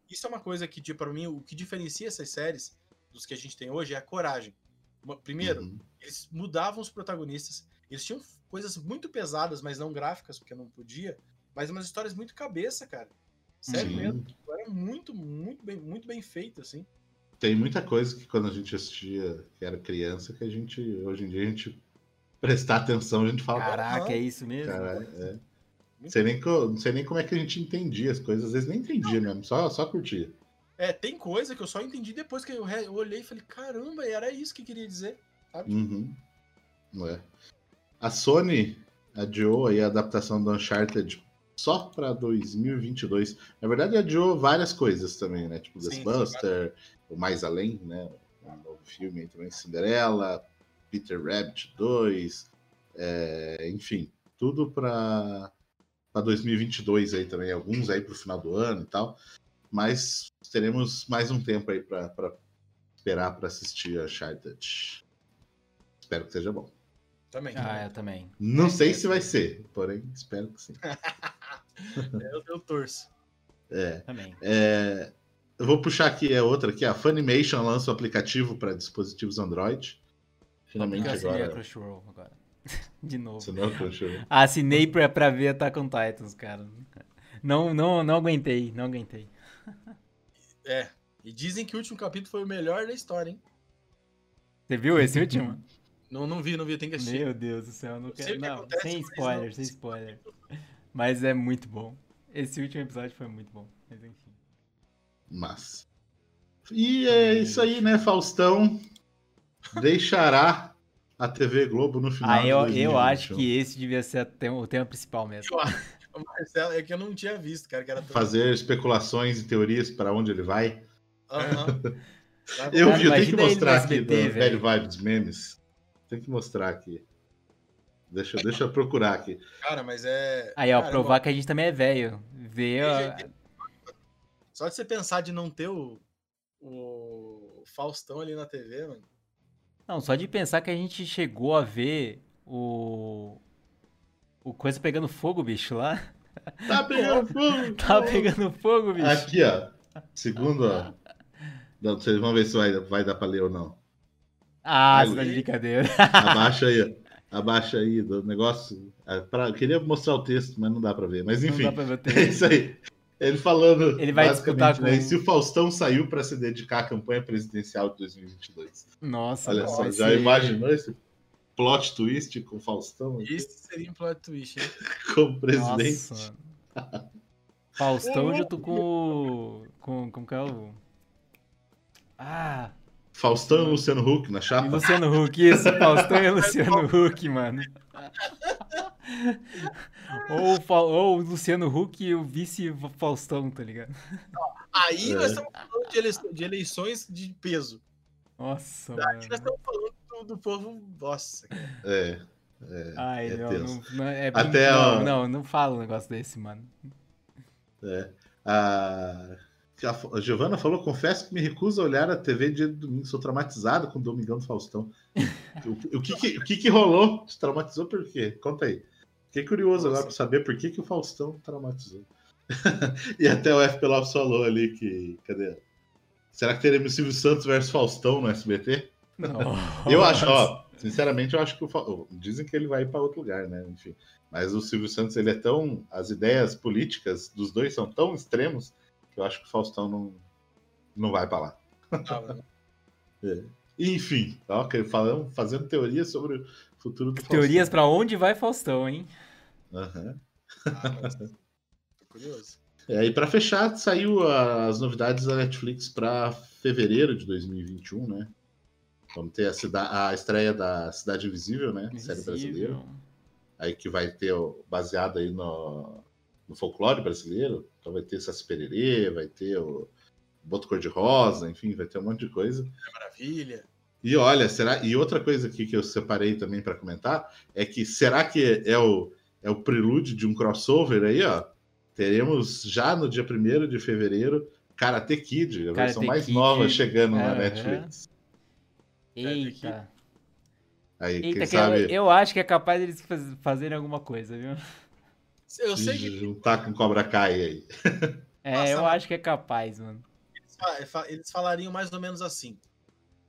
Isso é uma coisa que, tipo, para mim, o que diferencia essas séries dos que a gente tem hoje é a coragem. Primeiro, uhum. eles mudavam os protagonistas, eles tinham coisas muito pesadas, mas não gráficas, porque não podia, mas umas histórias muito cabeça, cara. Sério Sim. mesmo. Tipo, era muito, muito bem, muito bem feito, assim. Tem muita coisa que quando a gente assistia, que era criança, que a gente, hoje em dia, a gente prestar atenção, a gente fala. Caraca, é isso mesmo? Cara, é. Não sei, nem, não sei nem como é que a gente entendia as coisas, às vezes nem entendia não. mesmo, só, só curtia. É, tem coisa que eu só entendi depois que eu, eu olhei e falei, caramba, era isso que queria dizer, sabe? Uhum. Não é. A Sony adiou aí a adaptação do Uncharted só para 2022. Na verdade, adiou várias coisas também, né? Tipo Ghostbuster, o Mais Além, né? Um novo filme aí também, Cinderela, Peter Rabbit 2, é, enfim, tudo para 2022 aí também, alguns aí para o final do ano e tal. Mas teremos mais um tempo aí para esperar para assistir a Uncharted. Espero que seja bom. Também. Ah, eu também. Não sei se vai ser, porém espero que sim. eu, eu torço. É. Também. É, eu vou puxar aqui é outra aqui. A Funimation lança o aplicativo para dispositivos Android. Finalmente agora. Crunchyroll agora. De novo. É Crunchyroll. Assinei pra, pra ver Attack on Titans, cara. Não, não, não aguentei, não aguentei. É. E dizem que o último capítulo foi o melhor da história, hein? Você viu esse último? Não, não vi, não vi, tem que assistir. Meu Deus do céu, não quero. Não, acontece, sem spoiler, não- sem spoiler. Mas é muito bom. Esse último episódio foi muito bom. Mas enfim. Mas. E é isso aí, né? Faustão deixará a TV Globo no final. Ah, eu, 2021. eu acho que esse devia ser até o tema principal mesmo. Eu Marcelo, é que eu não tinha visto, cara, que era tão- Fazer especulações e teorias para onde ele vai. Vai- Eu Cara, vi, eu tenho que mostrar aqui do velho. Bad Vibes Memes. Tem que mostrar aqui. Deixa, deixa eu procurar aqui. Cara, mas é. Aí, ó, cara, provar que a gente também é velho. Ver. ó, Só de você pensar de não ter o, o Faustão ali na TV, mano. Não, só de pensar que a gente chegou a ver o. O coisa pegando fogo, bicho, lá. Tá pegando fogo! Tá pegando fogo, bicho. Aqui, ó. Segundo, ó. Não, vocês vão ver se vai, vai dar pra ler ou não. Ah, você tá de Luiz. brincadeira. Abaixa aí, ó. Abaixa aí do negócio. Ah, pra- eu queria mostrar o texto, mas não dá pra ver. Mas Não enfim, dá pra ver o é texto. isso aí. Ele falando. Ele vai basicamente, disputar né, com- Se o Faustão saiu pra se dedicar à campanha presidencial de 2022. Nossa, Olha não, só, já ser- imaginou esse plot twist com o Faustão Isso seria um plot twist, hein? como presidente? Nossa. Faustão junto com o. Com, como que é o. Ah! Faustão e Luciano Huck na E chapa? Luciano Huck, isso, Faustão e Luciano Huck, mano. Ou, ou o Luciano Huck e o vice Faustão, tá ligado? Aí É. nós estamos falando de, eleições, de eleições de peso. Nossa, Aí nós mano. estamos falando do, do povo. Nossa, cara. É. é, Ai, é não, não, não, é Até, não, ó. não, não fala um negócio desse, mano. É. A, a Giovana falou: confesso que me recuso a olhar a TV dia de domingo. Sou traumatizado com o Domingão do Faustão. o, o que, que- o que, que rolou? Te traumatizou por quê? Conta aí. Fiquei curioso agora Nossa. para saber por que, que o Faustão traumatizou. e até o FP Lopes falou ali que. Cadê? Será que teremos Silvio Santos versus Faustão no SBT? Eu acho, ó, sinceramente, eu acho que o Fa- dizem que ele vai para outro lugar, né? Enfim, mas o Silvio Santos ele é tão, as ideias políticas dos dois são tão extremos eu acho que o Faustão não, não vai para lá. Tava, né? Enfim, ó, que falando, fazendo teorias sobre o futuro do Teorias pra onde vai Faustão, hein? Aham. Ah, Tô curioso. É, e para fechar, saiu as novidades da Netflix para fevereiro de 2021, né? Vamos ter a, a estreia da Cidade Invisível, né? Série brasileira. Invisível. aí que vai ter ó, baseado aí no, no folclore brasileiro. Então vai ter Saci Pererê, vai ter o Boto Cor-de-Rosa, enfim, vai ter um monte de coisa. É maravilha. E olha, será e outra coisa aqui que eu separei também para comentar é que será que é o é o prelúdio de um crossover aí, ó? Teremos já no dia 1 de fevereiro Karate Kid, a Karate versão mais Kid, nova chegando na. Netflix. Eita. Aí, Eita, quem que sabe eu, eu acho que é capaz deles faz- fazerem alguma coisa, viu? Eu sei que juntar com Cobra Kai aí. É, Nossa, eu acho que é capaz, mano. eles fa- fa- eles falariam mais ou menos assim.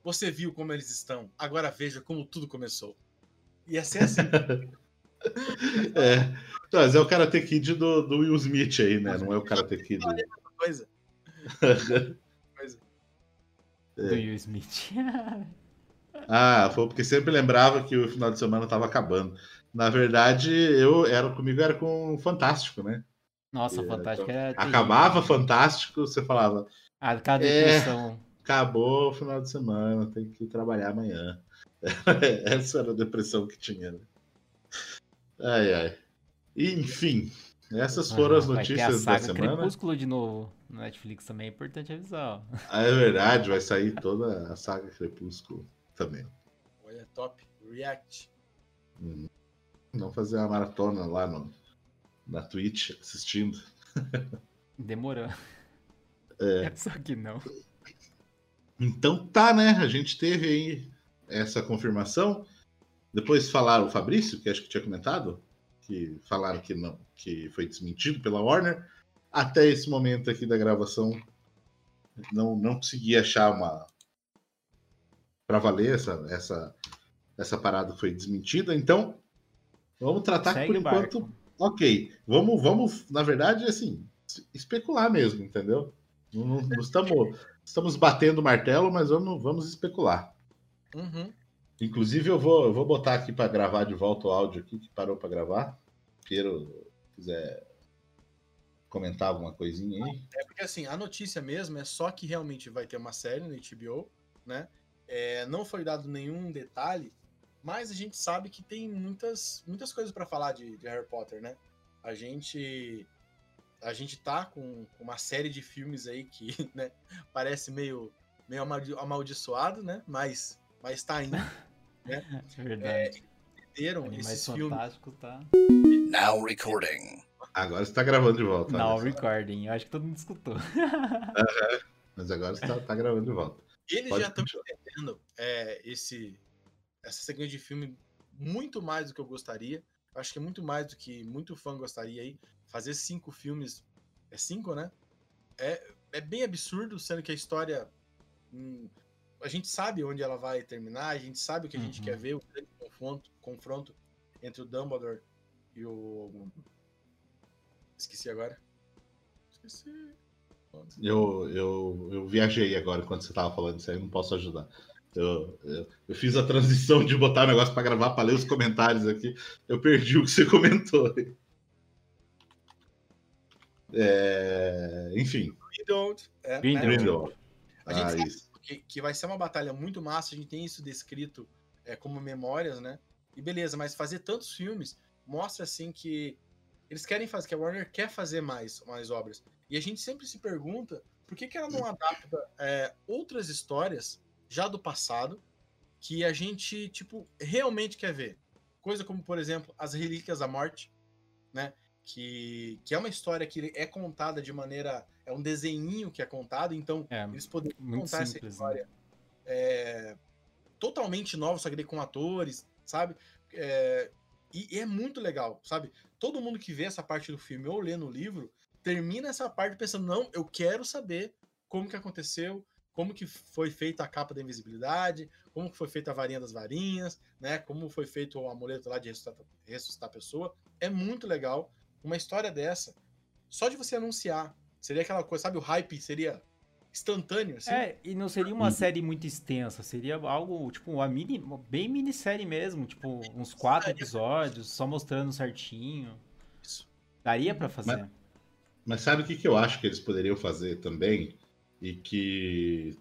Você viu como eles estão, agora veja como tudo começou. Ia ser assim. É. Então, Mas é o Karate Kid do, do Will Smith aí, né? Não é o Karate Kid. coisa. É. Do Will Smith. Ah, foi porque sempre lembrava que o final de semana estava acabando. Na verdade, eu era comigo era com o Fantástico, né? Nossa, É, fantástico. então, Era terrível. Acabava Fantástico, você falava, Ah, cada É. depressão. acabou o final de semana, tem que trabalhar amanhã. Essa era a depressão que tinha, né? Ai, ai. Enfim, Essas foram ah, as notícias da semana. Crepúsculo de novo no Netflix também é importante avisar. Ah, é verdade, vai sair toda a saga Crepúsculo também. Olha, top. React. Hum. Vamos fazer uma maratona lá no, na Twitch assistindo. Demorou. É. Só que não. Então tá, né? A gente teve aí essa confirmação. Depois falaram o Fabrício, que acho que tinha comentado, que falaram que não, que foi desmentido pela Warner. Até esse momento aqui da gravação, não, não consegui achar uma para valer essa, essa essa parada foi desmentida. Então, vamos tratar Segue por enquanto. Ok, vamos, vamos, na verdade, assim, especular mesmo, entendeu? Não, não, não estamos, estamos batendo o martelo, mas vamos, vamos especular. Uhum. Inclusive, eu vou, eu vou botar aqui para gravar de volta o áudio aqui que parou para gravar. Queiro quiser comentar alguma coisinha aí. É porque assim, a notícia mesmo é só que realmente vai ter uma série no HBO, né? É, não foi dado nenhum detalhe, mas a gente sabe que tem muitas, muitas coisas para falar de, de, Harry Potter, né? A gente a gente tá com uma série de filmes aí que né, parece meio, meio amaldiçoado, né? Mas, mas tá indo. Né? É verdade. É, entenderam esses filmes. Tá... Now recording. Agora você tá gravando de volta. Now recording. Eu acho que todo mundo escutou. uhum. Mas agora você tá, tá, gravando de volta. Eles Pode já estão entendendo é, esse, essa sequência de filme muito mais do que eu gostaria. Acho que é muito mais do que muito fã gostaria aí. Fazer cinco filmes. É cinco, né? É, é bem absurdo, sendo que a história. Hum, a gente sabe onde ela vai terminar, a gente sabe o que a gente uhum. quer ver, o grande confronto, confronto entre o Dumbledore e o. Esqueci agora. Esqueci. Eu, eu, eu viajei agora quando você estava falando isso aí, não posso ajudar. Eu, eu, eu, fiz a transição de botar o negócio para gravar, para ler os comentários aqui. Eu perdi o que você comentou. É, enfim. Grindelwald. É, Grindelwald. Né? A gente ah, sabe que, que, vai ser uma batalha muito massa, a gente tem isso descrito é, como memórias, né? E beleza, mas fazer tantos filmes mostra assim que eles querem fazer, que a Warner quer fazer mais, mais obras. E a gente sempre se pergunta por que, que ela não adapta é, outras histórias já do passado que a gente, tipo, realmente quer ver. Coisa como, por exemplo, As Relíquias da Morte, né? Que, que é uma história que é contada de maneira. É um desenhinho que é contado, então é, eles poderiam contar simples, essa né? história né? é, totalmente nova, só que com atores, sabe? É, e, e, é muito legal, sabe? Todo mundo que vê essa parte do filme ou lê no livro termina essa parte pensando: não, eu quero saber como que aconteceu, como que foi feita a capa da invisibilidade, como que foi feita a varinha das varinhas, né? Como foi feito o amuleto lá de ressuscitar, ressuscitar a pessoa. É muito legal. Uma história dessa, só de você anunciar, seria aquela coisa, sabe? O hype seria instantâneo, assim. É, e não seria uma série muito extensa, seria algo, tipo, uma mini, bem minissérie mesmo, tipo, uns quatro episódios, só mostrando certinho. Isso. Daria para fazer. Mas, mas sabe o que, que eu acho que eles poderiam fazer também? E que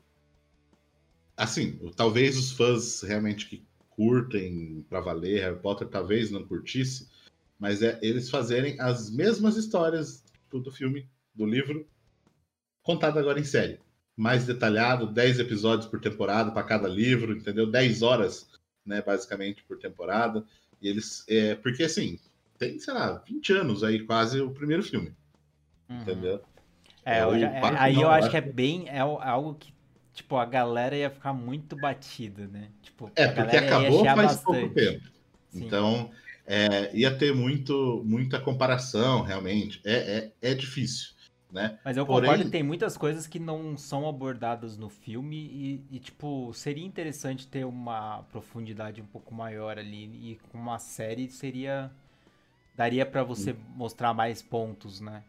assim, talvez os fãs realmente que curtem para valer Harry Potter talvez não curtisse, mas é eles fazerem as mesmas histórias do, filme, do livro, contado agora em série. Mais detalhado, 10 episódios por temporada para cada livro, entendeu? 10 horas, né, basicamente por temporada. E eles é, porque assim, tem, sei lá, 20 anos aí quase o primeiro filme. Uhum. Entendeu? É, é, é aí eu acho que é bem. É algo que, tipo, a galera ia ficar muito batida, né? Tipo, é, porque acabou faz bastante. pouco tempo. Sim. Então, é, ia ter muito, muita comparação, realmente. É, é, é difícil. Né? Mas eu Porém... concordo que tem muitas coisas que não são abordadas no filme e, e, tipo, seria interessante ter uma profundidade um pouco maior ali. E com uma série seria. Daria para você hum. mostrar mais pontos, né?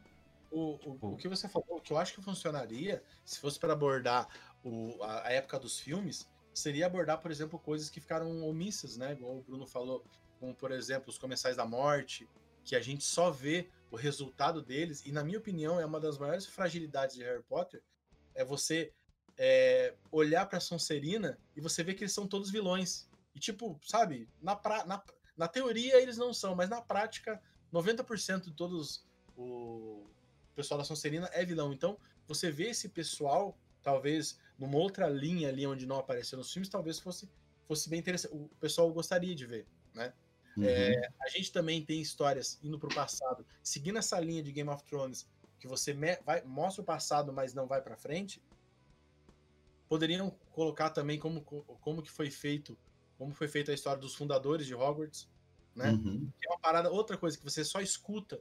O, o, o, que você falou, o que eu acho que funcionaria, se fosse para abordar o, a, a, época dos filmes, seria abordar, por exemplo, coisas que ficaram omissas, né? Igual o Bruno falou, como, por exemplo, os Comensais da Morte, que a gente só vê o resultado deles, e na minha opinião é uma das maiores fragilidades de Harry Potter, é você é, olhar pra Sonserina e você ver que eles são todos vilões. E tipo, sabe, na, pra, na, na teoria eles não são, mas na prática, 90% de todos o pessoal da Sonserina é vilão. Então, você vê esse pessoal, talvez numa outra linha ali onde não apareceu nos filmes, talvez fosse, fosse bem interessante. O pessoal gostaria de ver, né? Uhum. É, a gente também tem histórias indo para o passado, seguindo essa linha de Game of Thrones, que você vai, mostra o passado, mas não vai para frente. Poderiam colocar também como, como que foi feito, como foi feita a história dos fundadores de Hogwarts, né? Uhum. Que é uma parada, outra coisa que você só escuta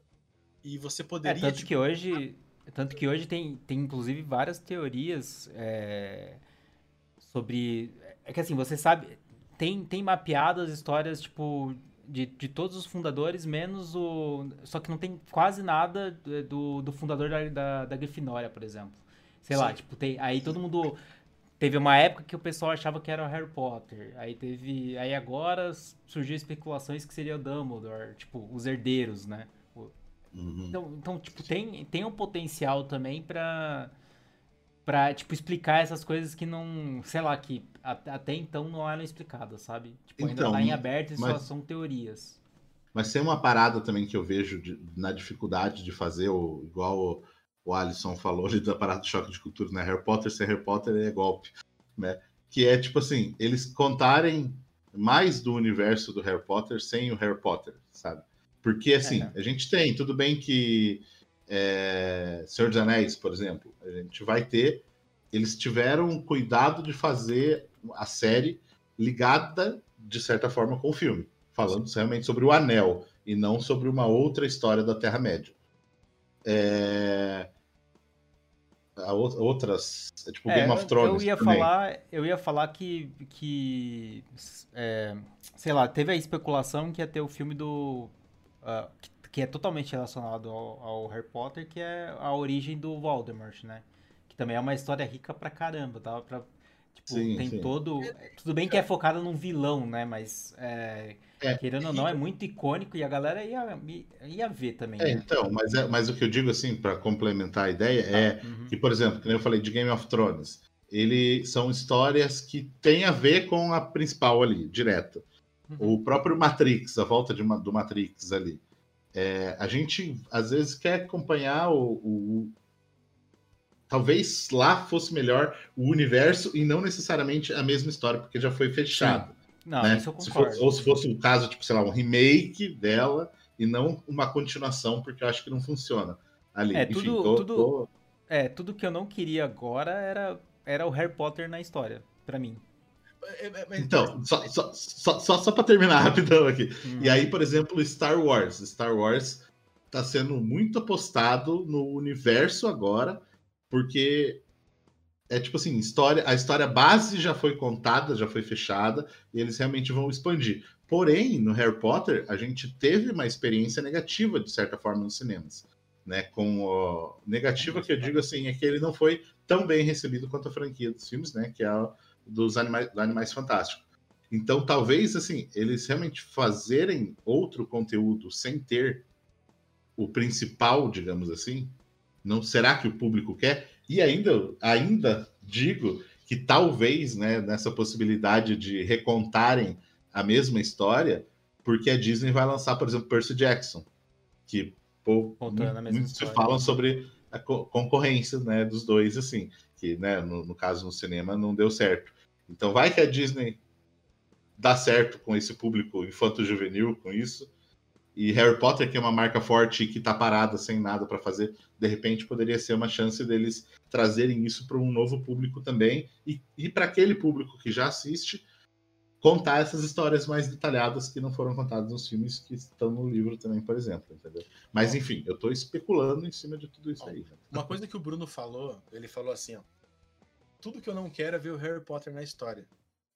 e você é, poderia. É, tanto tipo, que hoje, tanto que hoje tem, tem inclusive várias teorias é, sobre, é que assim você sabe, tem tem mapeadas histórias tipo de, de todos os fundadores, menos o. Só que não tem quase nada do, do fundador da, da, da Grifinória, por exemplo. Sei Sim. lá, tipo, tem. Aí todo mundo. Teve uma época que o pessoal achava que era o Harry Potter. Aí teve. Aí agora surgiu especulações que seria o Dumbledore, tipo, os herdeiros, né? Uhum. Então, então, tipo, tem, tem um potencial também pra pra, tipo, explicar essas coisas que não, sei lá, que até então não eram explicadas, sabe? Tipo, ainda então, tá em aberto e mas, só são teorias. Mas tem uma parada também que eu vejo de, na dificuldade de fazer, o, igual o, o Alisson falou ali da parada do choque de cultura, né? Harry Potter sem Harry Potter é golpe, né? Que é, tipo assim, eles contarem mais do universo do Harry Potter sem o Harry Potter, sabe? Porque, assim, é. a gente tem, tudo bem que é, Senhor dos Anéis, por exemplo, a gente vai ter. Eles tiveram cuidado de fazer a série ligada, de certa forma, com o filme, falando realmente sobre o anel e não sobre uma outra história da Terra-média. É... Outras, é tipo é, Game of Thrones. Eu ia também. falar, eu ia falar que, que é, sei lá, teve a especulação que ia ter o filme do uh, que que é totalmente relacionado ao, ao, Harry Potter, que é a origem do Voldemort, né? Que também é uma história rica pra caramba, tá? Pra, tipo, sim, tem sim. todo... Tudo bem que é focado num vilão, né? Mas, é, é, querendo ou não, é muito icônico e a galera ia, ia ver também. É, né? então, mas, é, mas o que eu digo, assim, para complementar a ideia, tá. é uhum. que, por exemplo, como eu falei de Game of Thrones, ele são histórias que têm a ver com a principal ali, direto. Uhum. O próprio Matrix, a volta uma, do Matrix ali. É, a gente às vezes quer acompanhar o, o, Talvez lá fosse melhor o universo e não necessariamente a mesma história, porque já foi fechado. Não, né? isso eu concordo. Se for, ou se fosse um caso, tipo, sei lá, um remake dela e não uma continuação, porque eu acho que não funciona ali. É, Enfim, tudo, tô, tudo, tô... é, tudo que eu não queria agora era, era o Harry Potter na história, para mim. É, é, então, só, só, só, só, só para terminar rapidão aqui. Uhum. E aí, por exemplo, Star Wars. Star Wars está sendo muito apostado no universo agora, porque é tipo assim, história, a história base já foi contada, já foi fechada, e eles realmente vão expandir. Porém, no Harry Potter, a gente teve uma experiência negativa, de certa forma, nos cinemas. Né, com o... negativa que eu digo assim é que ele não foi tão bem recebido quanto a franquia dos filmes, né, que é dos animais, do Animais Fantásticos. Então, talvez, assim, eles realmente fazerem outro conteúdo sem ter o principal, digamos assim, não será que o público quer? E ainda, ainda digo que talvez, né, nessa possibilidade de recontarem a mesma história, porque a Disney vai lançar, por exemplo, Percy Jackson, que pô, muitos se falam sobre a concorrência, né, dos dois, assim, que, né, no, no caso no cinema não deu certo. Então vai que a Disney dá certo com esse público infanto-juvenil, com isso. E Harry Potter, que é uma marca forte e que está parada sem nada para fazer, de repente poderia ser uma chance deles trazerem isso para um novo público também. E, e para aquele público que já assiste, contar essas histórias mais detalhadas que não foram contadas nos filmes que estão no livro também, por exemplo, entendeu? Mas enfim, eu estou especulando em cima de tudo isso aí. Né? Uma coisa que o Bruno falou, ele falou assim, ó, tudo que eu não quero é ver o Harry Potter na história.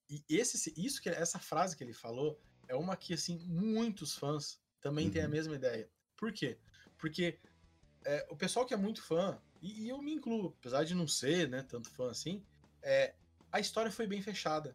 E esse, isso que essa frase que ele falou é uma que assim muitos fãs também uhum. têm a uhum. mesma ideia. Por quê? Porque é, o pessoal que é muito fã e, e, eu me incluo, apesar de não ser, né, tanto fã assim, é, a história foi bem fechada.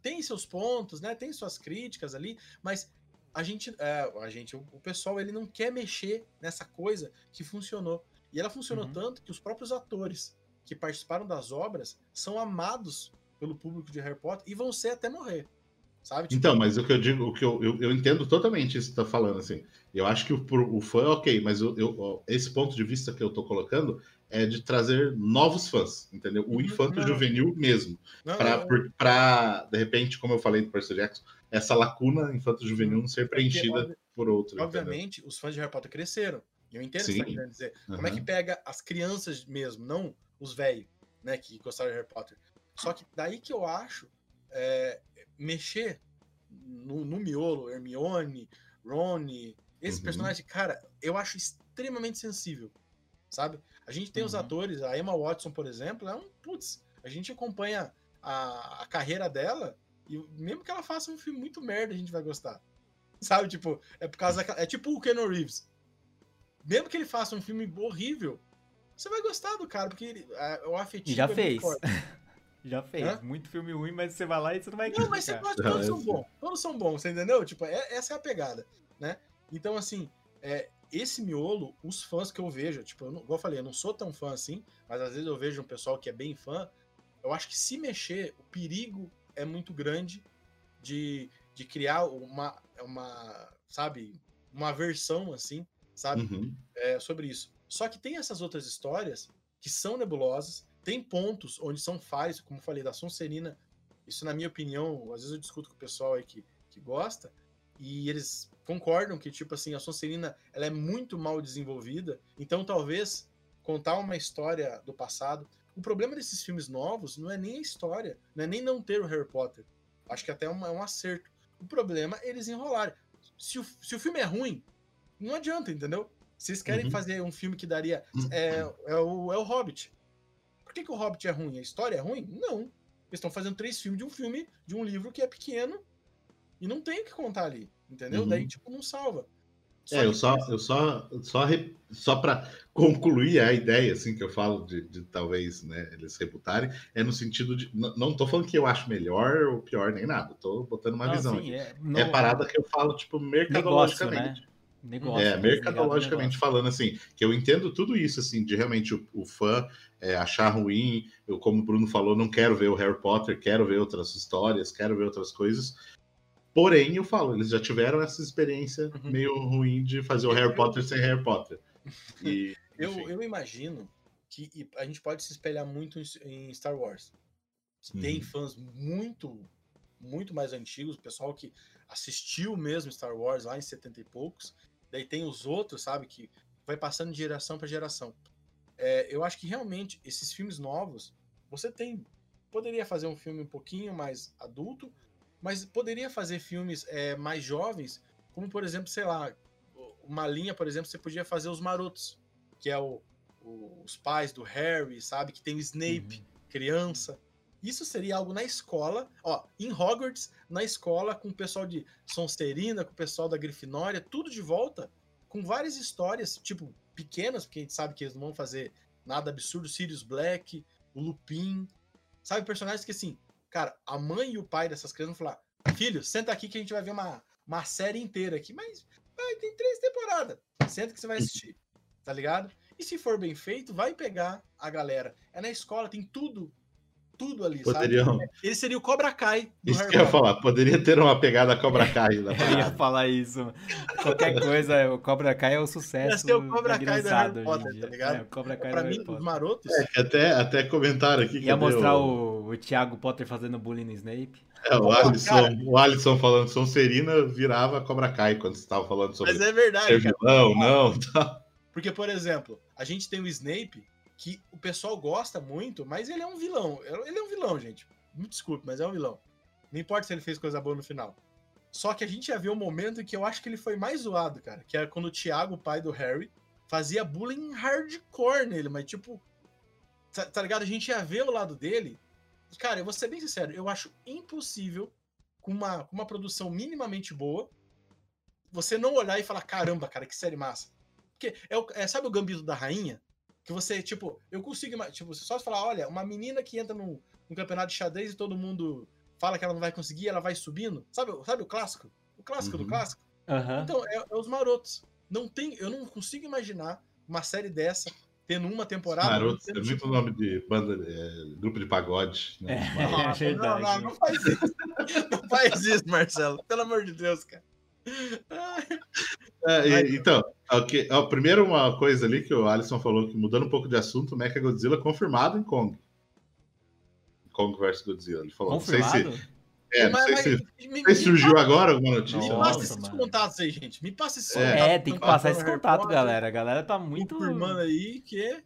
Tem seus pontos, né? Tem suas críticas ali, mas a gente, é, a gente, o, o, pessoal, ele não quer mexer nessa coisa que funcionou. E ela funcionou uhum. tanto que os próprios atores que participaram das obras são amados pelo público de Harry Potter e vão ser até morrer. Sabe? Tipo... Então, mas o que eu digo, o que eu, eu, eu entendo totalmente isso que você tá falando, assim. Eu acho que o, o fã, ok, mas eu, eu, esse ponto de vista que eu tô colocando é de trazer novos fãs, entendeu? O uhum. infanto não. juvenil mesmo. Para, de repente, como eu falei do Percy Jackson, essa lacuna infanto juvenil não ser preenchida Porque, por outro. Obviamente, entendeu? os fãs de Harry Potter cresceram. Eu entendo Sim. o que você tá dizer. Uhum. Como é que pega as crianças mesmo, não os velhos, né, que gostaram de Harry Potter. Só que daí que eu acho é, mexer no, no, miolo, Hermione, Ron, esse uhum. personagem, cara, eu acho extremamente sensível, sabe? A gente tem uhum. os atores, a Emma Watson, por exemplo, é um putz, a gente acompanha a, a carreira dela e mesmo que ela faça um filme muito merda, a gente vai gostar. Sabe, tipo, é por causa é tipo o Keanu Reeves. Mesmo que ele faça um filme horrível, você vai gostar do cara, porque ele, a, o afetivo Já é fez. Já fez. Hã? Muito filme ruim, mas você vai lá e você não vai Não, mas você pode, todos são bons. Todos são bons, você entendeu? Tipo, é, essa é a pegada, né? Então, assim, é, esse miolo, os fãs que eu vejo, tipo, eu não, igual eu falei, eu não sou tão fã assim, mas às vezes eu vejo um pessoal que é bem fã, eu acho que se mexer, o perigo é muito grande de, de criar uma, uma, sabe, uma versão assim, sabe, uhum. é, sobre isso. Só que tem essas outras histórias que são nebulosas, tem pontos onde são falhos, como eu falei, da Sonserina. Isso, na minha opinião, às vezes eu discuto com o pessoal aí que, que gosta, e eles concordam que, tipo assim, a Sonserina ela é muito mal desenvolvida, então talvez contar uma história do passado. O problema desses filmes novos não é nem a história, não é nem não ter o Harry Potter. Acho que até é, uma, é um acerto. O problema é eles enrolarem. Se o, se o filme é ruim, não adianta, entendeu? Vocês querem uhum. fazer um filme que daria. Uhum. É, é, o, é o Hobbit. Por que, que o Hobbit é ruim? A história é ruim? Não. Eles estão fazendo três filmes de um filme, de um livro que é pequeno e não tem o que contar ali. Entendeu? Uhum. Daí, tipo, não salva. Só é, eu só, eu só, só, só para concluir a ideia, assim, que eu falo de, de, talvez, né, eles reputarem, é no sentido de, não tô falando que eu acho melhor ou pior nem nada, tô botando uma não, visão sim, é, não, é, parada que eu falo, tipo, mercadologicamente. Negócio, né? Negócio, é, mercadologicamente falando, assim, que eu entendo tudo isso, assim, de realmente o, o fã é, achar ruim, eu, como o Bruno falou, não quero ver o Harry Potter, quero ver outras histórias, quero ver outras coisas. Porém, eu falo, eles já tiveram essa experiência uhum. meio ruim de fazer o Harry Potter sem Harry Potter. E, eu, eu imagino que a gente pode se espelhar muito em Star Wars. Tem uhum. fãs muito, muito mais antigos, pessoal que assistiu mesmo Star Wars lá em 70 e poucos, Daí tem os outros, sabe, que vai passando de geração para geração. É, eu acho que realmente esses filmes novos, você tem. Poderia fazer um filme um pouquinho mais adulto, mas poderia fazer filmes é, mais jovens, como por exemplo, sei lá, uma linha, por exemplo, você podia fazer os Marotos, que é o, o, os pais do Harry, sabe? Que tem o Snape, uhum. criança. Isso seria algo na escola, ó, em Hogwarts, na escola, com o pessoal de Sonserina, com o pessoal da Grifinória, tudo de volta, com várias histórias, tipo, pequenas, porque a gente sabe que eles não vão fazer nada absurdo, Sirius Black, o Lupin, sabe, personagens que assim, cara, a mãe e o pai dessas crianças vão falar, filho, senta aqui que a gente vai ver uma, uma série inteira aqui, mas vai, tem três temporadas, senta que você vai assistir, tá ligado? E se for bem feito, vai pegar a galera. É na escola, tem tudo tudo ali, Poderiam... sabe? Ele seria o Cobra Kai do Isso Harry que eu ia falar, poderia ter uma pegada Cobra Kai. eu ia falar isso. Qualquer coisa, o Cobra Kai é o sucesso. Ia ser o Cobra Kai do Harry Potter, tá ligado? É, o Cobra Kai pra mim, os marotos. É, até, até comentaram aqui. Ia mostrar o... o Thiago Potter fazendo bullying no Snape. É, o, Alisson, o Alisson falando Sonserina virava Cobra Kai quando você estava falando sobre. Mas é verdade. Vilão, não. Tá. Porque, por exemplo, a gente tem o Snape que o pessoal gosta muito, mas ele é um vilão. Ele é um vilão, gente. Me desculpe, mas é um vilão. Não importa se ele fez coisa boa no final. Só que a gente ia ver um momento em que eu acho que ele foi mais zoado, cara. Que era quando o Thiago, o pai do Harry, fazia bullying hardcore nele, mas tipo. Tá, tá ligado? A gente ia ver o lado dele. E, cara, eu vou ser bem sincero, eu acho impossível, com uma, com uma produção minimamente boa, você não olhar e falar: caramba, cara, que série massa. Porque é, o, é sabe o gambito da rainha? Que você, tipo, eu consigo. Tipo, você só falar, olha, uma menina que entra num, num campeonato de xadrez e todo mundo fala que ela não vai conseguir, ela vai subindo. Sabe, sabe o clássico? O clássico uhum. do clássico? Uhum. Então, é, é, os marotos. Não tem, eu não consigo imaginar uma série dessa tendo uma temporada. Naruto, é muito nome de banda, é, grupo de pagode. Né? É, é não, não, não faz isso. Não faz isso, Marcelo. Pelo amor de Deus, cara. É, e, então, okay, ó, primeiro uma coisa ali que o Alisson falou, que mudando um pouco de assunto, Mecha Godzilla confirmado em Kong. Kong vs Godzilla. Ele falou, confirmado? não sei se. É, não sei se, me, me, surgiu me, agora alguma notícia. Me passa esses mano. contatos aí, gente. Me passa esses é. contatos. É, tem que passar esse contato, galera. A galera tá muito. Confirmando aí que.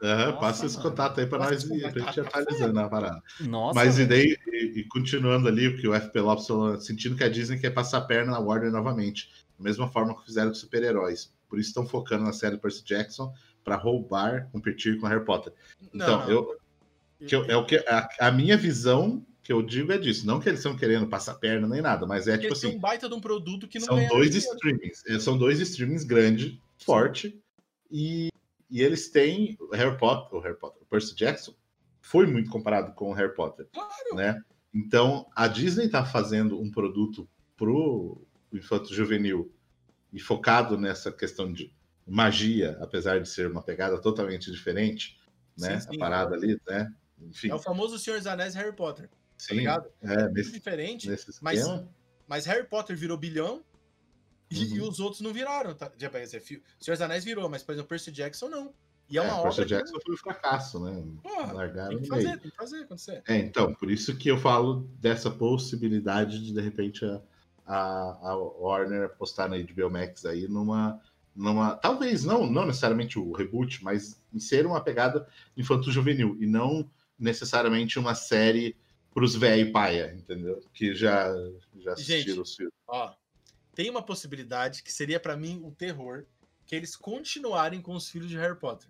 Uhum, passa esse contato aí para nós e a gente atualizando a parada. Nossa, Mas e daí, e, e, continuando ali, o que o FP Lopes falou, sentindo que a Disney quer passar a perna na Warner novamente, da mesma forma que fizeram com super-heróis. Por isso estão focando na série Percy Jackson para roubar, competir com Harry Potter. Então, não, eu, que eu, é o que a, a, minha visão que eu digo é disso, não que eles estão querendo passar perna nem nada, mas é tipo assim, um baita de um produto que não são dois streamings, é, são dois streamings grande, forte e e eles têm o Harry Potter, o Harry Potter, o Percy Jackson foi muito comparado com o Harry Potter, claro. né? Então a Disney está fazendo um produto pro infanto juvenil e focado nessa questão de magia, apesar de ser uma pegada totalmente diferente, né? Sim, sim. A parada ali, né? Enfim. É o famoso Senhor dos Anéis Harry Potter. Tá sim, tá ligado? É, nesse, diferente, mas, mas Harry Potter virou bilhão e, uhum. e, os outros não viraram, tá? Já, Senhor dos Anéis virou, mas, por exemplo, Percy Jackson não. E é uma é, obra. Percy Jackson que... foi um fracasso, né? Porra, Largaram tem que fazer, tem que fazer acontecer. É, então, por isso que eu falo dessa possibilidade de, de repente, a, a, a Warner apostar na HBO Max aí numa. numa talvez não, não necessariamente o reboot, mas em ser uma pegada infanto-juvenil e não necessariamente uma série para os velho paia, entendeu? Que já, já assistiram Gente, os filmes. Ó, tem uma possibilidade que seria para mim um terror, que eles continuarem com os filhos de Harry Potter.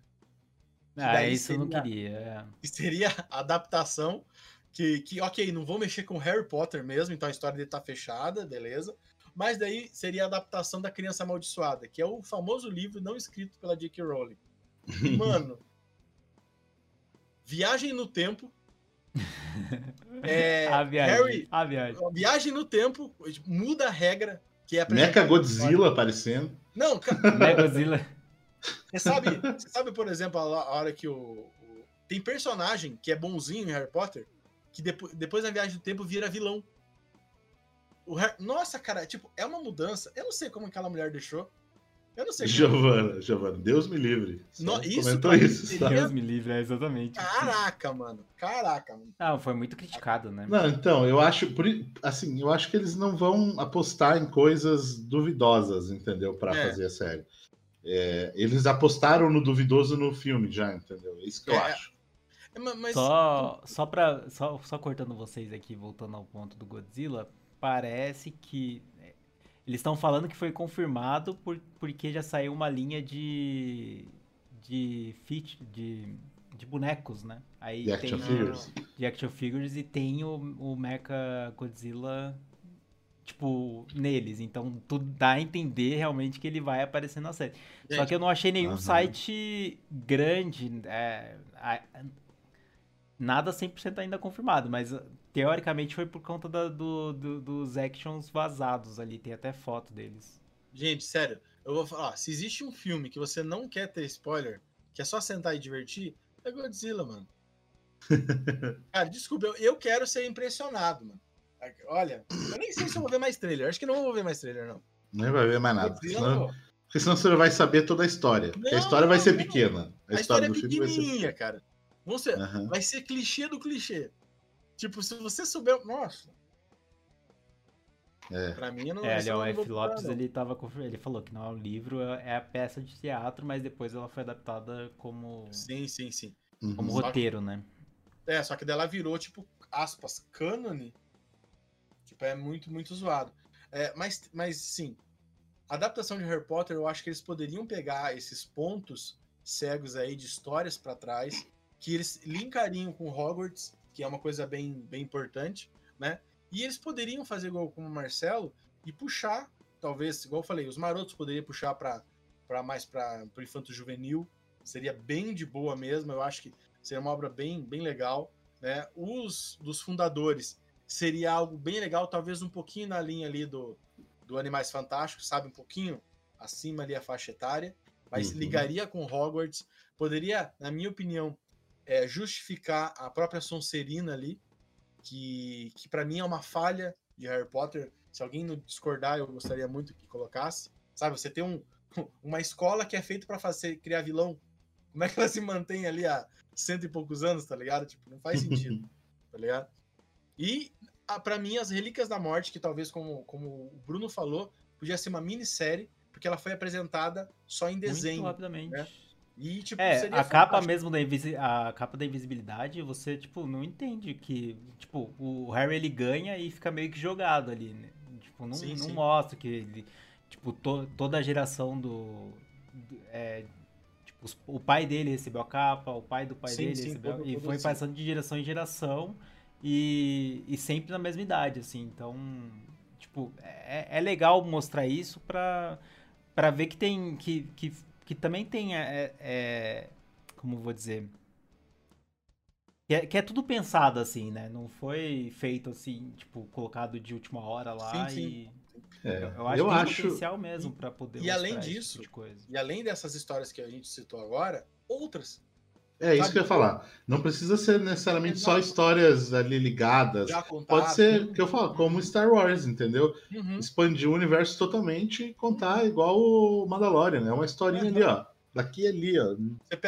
Ah, isso seria, eu não queria. É. Que seria a adaptação que, que, ok, não vou mexer com Harry Potter mesmo, então a história dele tá fechada, beleza. Mas daí seria a adaptação da Criança Amaldiçoada, que é o famoso livro não escrito pela J.K. Rowling. Mano, Viagem no Tempo. É, a viagem, Harry, a viagem. Viagem no tempo muda a regra que é Mecha Godzilla aparecendo. Não, Mecha Godzilla. Você sabe, você sabe, por exemplo, a hora que o, o, Tem personagem que é bonzinho em Harry Potter, que depois, depois da viagem do tempo vira vilão. Harry... Nossa, cara, tipo, é uma mudança. Eu não sei como aquela mulher deixou. Eu não sei. Giovana, Giovana, Deus me livre. No, isso, comentou isso. Seria... Deus me livre, é exatamente. Caraca, mano. Caraca, mano. Ah, foi muito criticado, né? Não, então, eu acho, assim, eu acho que eles não vão apostar em coisas duvidosas, entendeu? Para é. fazer a série. É, eles apostaram no duvidoso no filme já, entendeu? É isso que eu é. acho. É, mas... Só, só, pra, só, só cortando vocês aqui, voltando ao ponto do Godzilla, parece que eles estão falando que foi confirmado por, porque já saiu uma linha de. de. Fit, de, de bonecos, né? Aí de action figures. De action figures e tem o, o Mecha Godzilla, tipo, neles. Então tudo dá a entender realmente que ele vai aparecer na série. Gente, Só que eu não achei nenhum uhum. site grande. É, nada 100% ainda confirmado, mas teoricamente foi por conta da, do, do, dos actions vazados ali, tem até foto deles. Gente, sério, eu vou falar, se existe um filme que você não quer ter spoiler, que é só sentar e divertir, é Godzilla, mano. Cara, desculpa, eu, eu quero ser impressionado, mano. Olha, eu nem sei se eu vou ver mais trailer. Acho que não vou ver mais trailer, não. Nem vai ver mais nada. Senão, porque senão você vai saber toda a história. Não, a história vai ser não. pequena. A, a história, história, é do filme vai ser. cara. Vão ser, uhum. Vai ser clichê do clichê. Tipo, se você souber. Nossa! É. Pra mim, não é. Ali, o F. Lopes ele, tava, ele falou que não é um livro, é a peça de teatro, mas depois ela foi adaptada como. Sim, sim, sim. Como uhum. roteiro, né? É, só que dela virou, tipo, aspas, cânone. Tipo, é muito, muito zoado. É, mas, mas, sim, a adaptação de Harry Potter, eu acho que eles poderiam pegar esses pontos cegos aí de histórias para trás, que eles linkariam com Hogwarts que é uma coisa bem, bem importante, né? E eles poderiam fazer igual como o Marcelo e puxar, talvez, igual eu falei, os marotos poderiam puxar para mais para o infanto juvenil, seria bem de boa mesmo, eu acho que seria uma obra bem, bem legal, né? Os dos fundadores seria algo bem legal, talvez um pouquinho na linha ali do, do Animais Fantásticos, sabe? Um pouquinho acima ali a faixa etária, mas uhum. ligaria com Hogwarts, poderia, na minha opinião, é, justificar a própria Sonserina ali, que, que para mim é uma falha de Harry Potter. Se alguém não discordar, eu gostaria muito que colocasse. Sabe, você tem um, uma escola que é feita para fazer criar vilão. Como é que ela se mantém ali há cento e poucos anos, tá ligado? Tipo, não faz sentido, tá ligado? E para mim as Relíquias da Morte, que talvez como, como o Bruno falou, podia ser uma minissérie, porque ela foi apresentada só em desenho. Muito rapidamente. Né? E, tipo, é, a capa mesmo da a capa da invisibilidade, você, tipo, não entende que, tipo, o Harry ele ganha e fica meio que jogado ali, né? Tipo, não, sim, não sim. mostra que ele, tipo, to, toda a geração do, do é, tipo, o pai dele recebeu a capa, o pai do pai sim, dele recebeu, todo, e todo foi passando de geração em geração e, e sempre na mesma idade, assim, então, tipo, é, é legal mostrar isso pra, pra ver que tem, que, que que também tem, é, é, como vou dizer, que é, que é, tudo pensado assim, né? Não foi feito assim, tipo, colocado de última hora lá sim, sim. e... É, eu acho eu que acho... potencial mesmo para poder E além disso, tipo de e além dessas histórias que a gente citou agora, outras é isso que eu ia falar. Não precisa ser necessariamente só histórias ali ligadas. Pode ser, o que eu falo, como Star Wars, entendeu? Uhum. Expandir o universo totalmente e contar igual o Mandalorian, né? Uma historinha é, ali, ó. Daqui e ali, ó.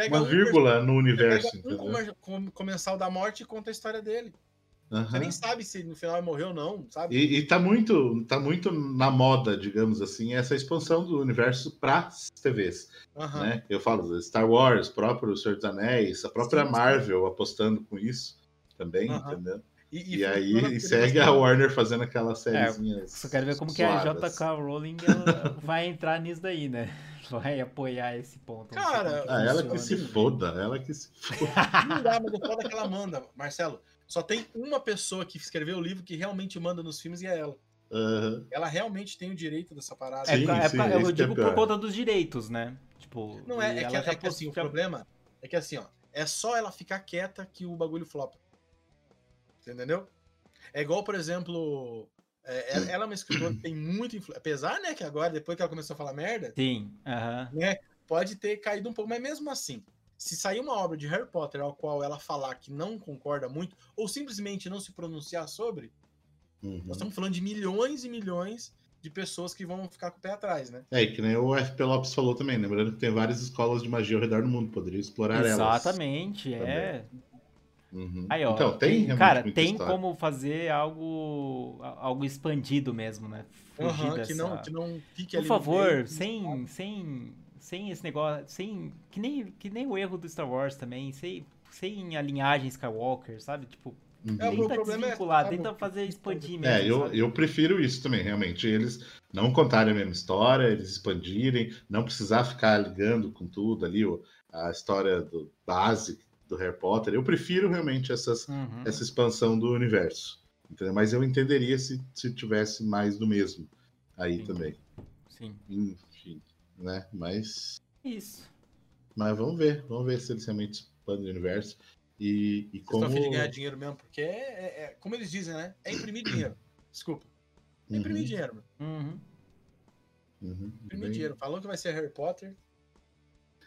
uma um vírgula no universo. Você pega um comensal da morte e conta a história dele. Uhum. Você nem sabe se no final ele morreu ou não, sabe? E, e tá muito, tá muito na moda, digamos assim, essa expansão do universo para TVs. Uhum. Né? Eu falo Star Wars, próprio Senhor dos Anéis, a própria sim, Marvel sim. apostando com isso também, uhum. entendeu? E, e, e aí segue a Warner fazendo aquela sériezinha. É, só quero ver como suadas. que a JK Rowling vai entrar nisso daí, né? Vai apoiar esse ponto. Cara, ah, ela que se foda, ela que se foda. Não dá, mas o foda que ela manda, Marcelo. Só tem uma pessoa que escreveu o livro que realmente manda nos filmes e é ela. Uhum. Ela realmente tem o direito dessa parada. Sim, é, sim, é, eu digo é por conta dos direitos, né? Tipo, não é, é que, é que assim, o problema é que assim, ó, é só ela ficar quieta que o bagulho flopa. Entendeu? É igual, por exemplo, é, ela é uma escritora que tem muito influência. Apesar, né, que agora, depois que ela começou a falar merda, Sim, uh né, pode ter caído um pouco, mas mesmo assim, se sair uma obra de Harry Potter ao qual ela falar que não concorda muito, ou simplesmente não se pronunciar sobre, uhum. nós estamos falando de milhões e milhões de pessoas que vão ficar com o pé atrás, né? É, que nem o FP Lopes falou também, lembrando que tem várias escolas de magia ao redor do mundo, poderia explorar Exatamente, elas. Exatamente, é. Uhum. Aí, ó, então, tem, tem cara, tem história. como fazer algo algo expandido mesmo, né? Fugir uhum, dessa... que não que não fique Por favor, meio, sem sem sem esse negócio, sem que nem que nem o erro do Star Wars também, sem sem a linhagem Skywalker, sabe? Tipo, Uhum. É, tenta desvincular, é, tenta fazer expandir mesmo. É, eu, eu prefiro isso também, realmente. Eles não contarem a mesma história, eles expandirem, não precisar ficar ligando com tudo ali, a história do base do Harry Potter. Eu prefiro realmente essas, uhum. essa expansão do universo. Entendeu? Mas eu entenderia se, se tivesse mais do mesmo aí Sim. também. Sim. Né? Mas. Isso. Mas vamos ver, vamos ver se eles realmente expandem o universo. E, e como. Estão de ganhar dinheiro mesmo, porque é, é, é, como eles dizem, né? É imprimir dinheiro. Desculpa. É imprimir uhum. dinheiro, Uhum. Uhum. Imprimir Bem... dinheiro. Falou que vai ser Harry Potter.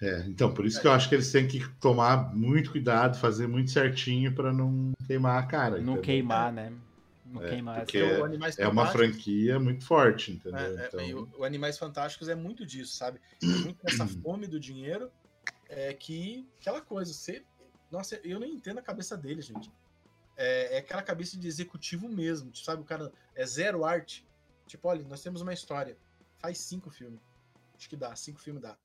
É, então, por isso que eu acho que eles têm que tomar muito cuidado, fazer muito certinho para não queimar a cara. Não entendeu? queimar, né? Não é, porque é, uma franquia muito forte, entendeu? É, é então... o, o, Animais Fantásticos é muito disso, sabe? É muito essa fome do dinheiro é que aquela coisa, você. Nossa, eu nem entendo a cabeça dele, gente. É, é aquela cabeça de executivo mesmo, tipo, sabe? O cara é zero arte. Tipo, olha, nós temos uma história. Faz cinco filmes. Acho que dá, cinco filmes dá.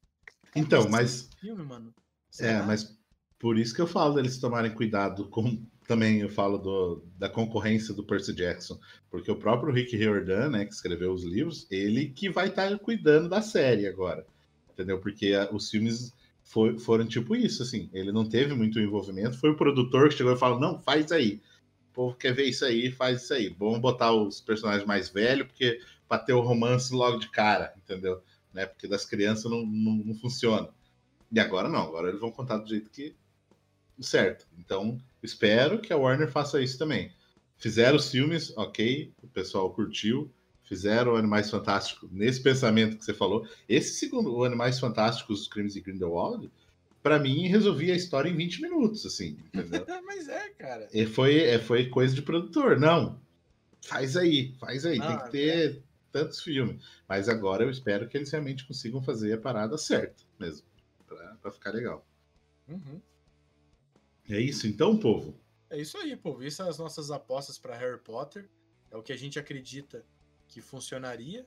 Então, mas. Filme, mano. É, mas por isso que eu falo deles tomarem cuidado com também eu falo do, da concorrência do Percy Jackson, porque o próprio Rick Riordan, né, que escreveu os livros, ele que vai estar tá cuidando da série agora, entendeu? Porque a, os filmes foram tipo isso, assim, ele não teve muito envolvimento, foi o produtor que chegou e falou, não, faz aí, o povo quer ver isso aí, faz isso aí, vamos botar os personagens mais velhos, porque para ter o romance logo de cara, entendeu? Né? Porque das crianças não, não, não funciona. E agora não, agora eles vão contar do jeito que certo. Então, espero que a Warner faça isso também. Fizeram os filmes, ok, o pessoal curtiu. Fizeram o Animais Fantásticos nesse pensamento que você falou. Esse segundo, o Animais Fantásticos, os Crimes de Grindelwald, para mim, resolvia a história em 20 minutos, assim. Mas é, cara. E foi, é, foi coisa de produtor. Não, faz aí, faz aí. Não, tem que ter é. tantos filmes. Mas agora eu espero que eles realmente consigam fazer a parada certa mesmo. para ficar legal. Uhum. É isso então, povo? É isso aí, povo. Isso são as nossas apostas para Harry Potter. É o que a gente acredita que funcionaria,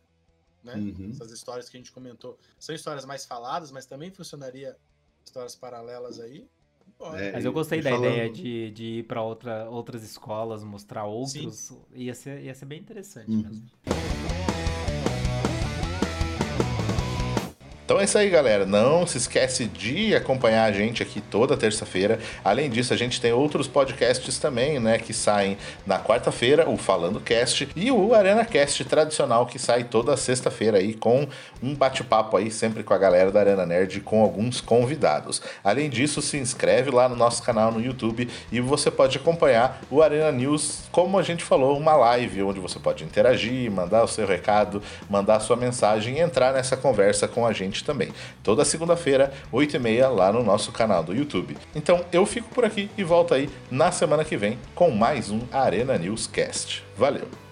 né? Uhum. Essas histórias que a gente comentou são histórias mais faladas, mas também funcionaria histórias paralelas aí. É, mas eu gostei da falando... ideia de, de ir para outra, outras escolas, mostrar outros. Ia ser, ia ser bem interessante uhum. mesmo. Então é isso aí, galera. Não se esquece de acompanhar a gente aqui toda terça-feira. Além disso, a gente tem outros podcasts também, né, que saem na quarta-feira, o Falando Cast e o Arena Cast tradicional que sai toda sexta-feira aí com um bate-papo aí sempre com a galera da Arena Nerd com alguns convidados. Além disso, se inscreve lá no nosso canal no YouTube e você pode acompanhar o Arena News, como a gente falou, uma live onde você pode interagir, mandar o seu recado, mandar a sua mensagem e entrar nessa conversa com a gente também. Toda segunda-feira, 8h30, lá no nosso canal do YouTube. Então eu fico por aqui e volto aí na semana que vem com mais um Arena News Cast. Valeu!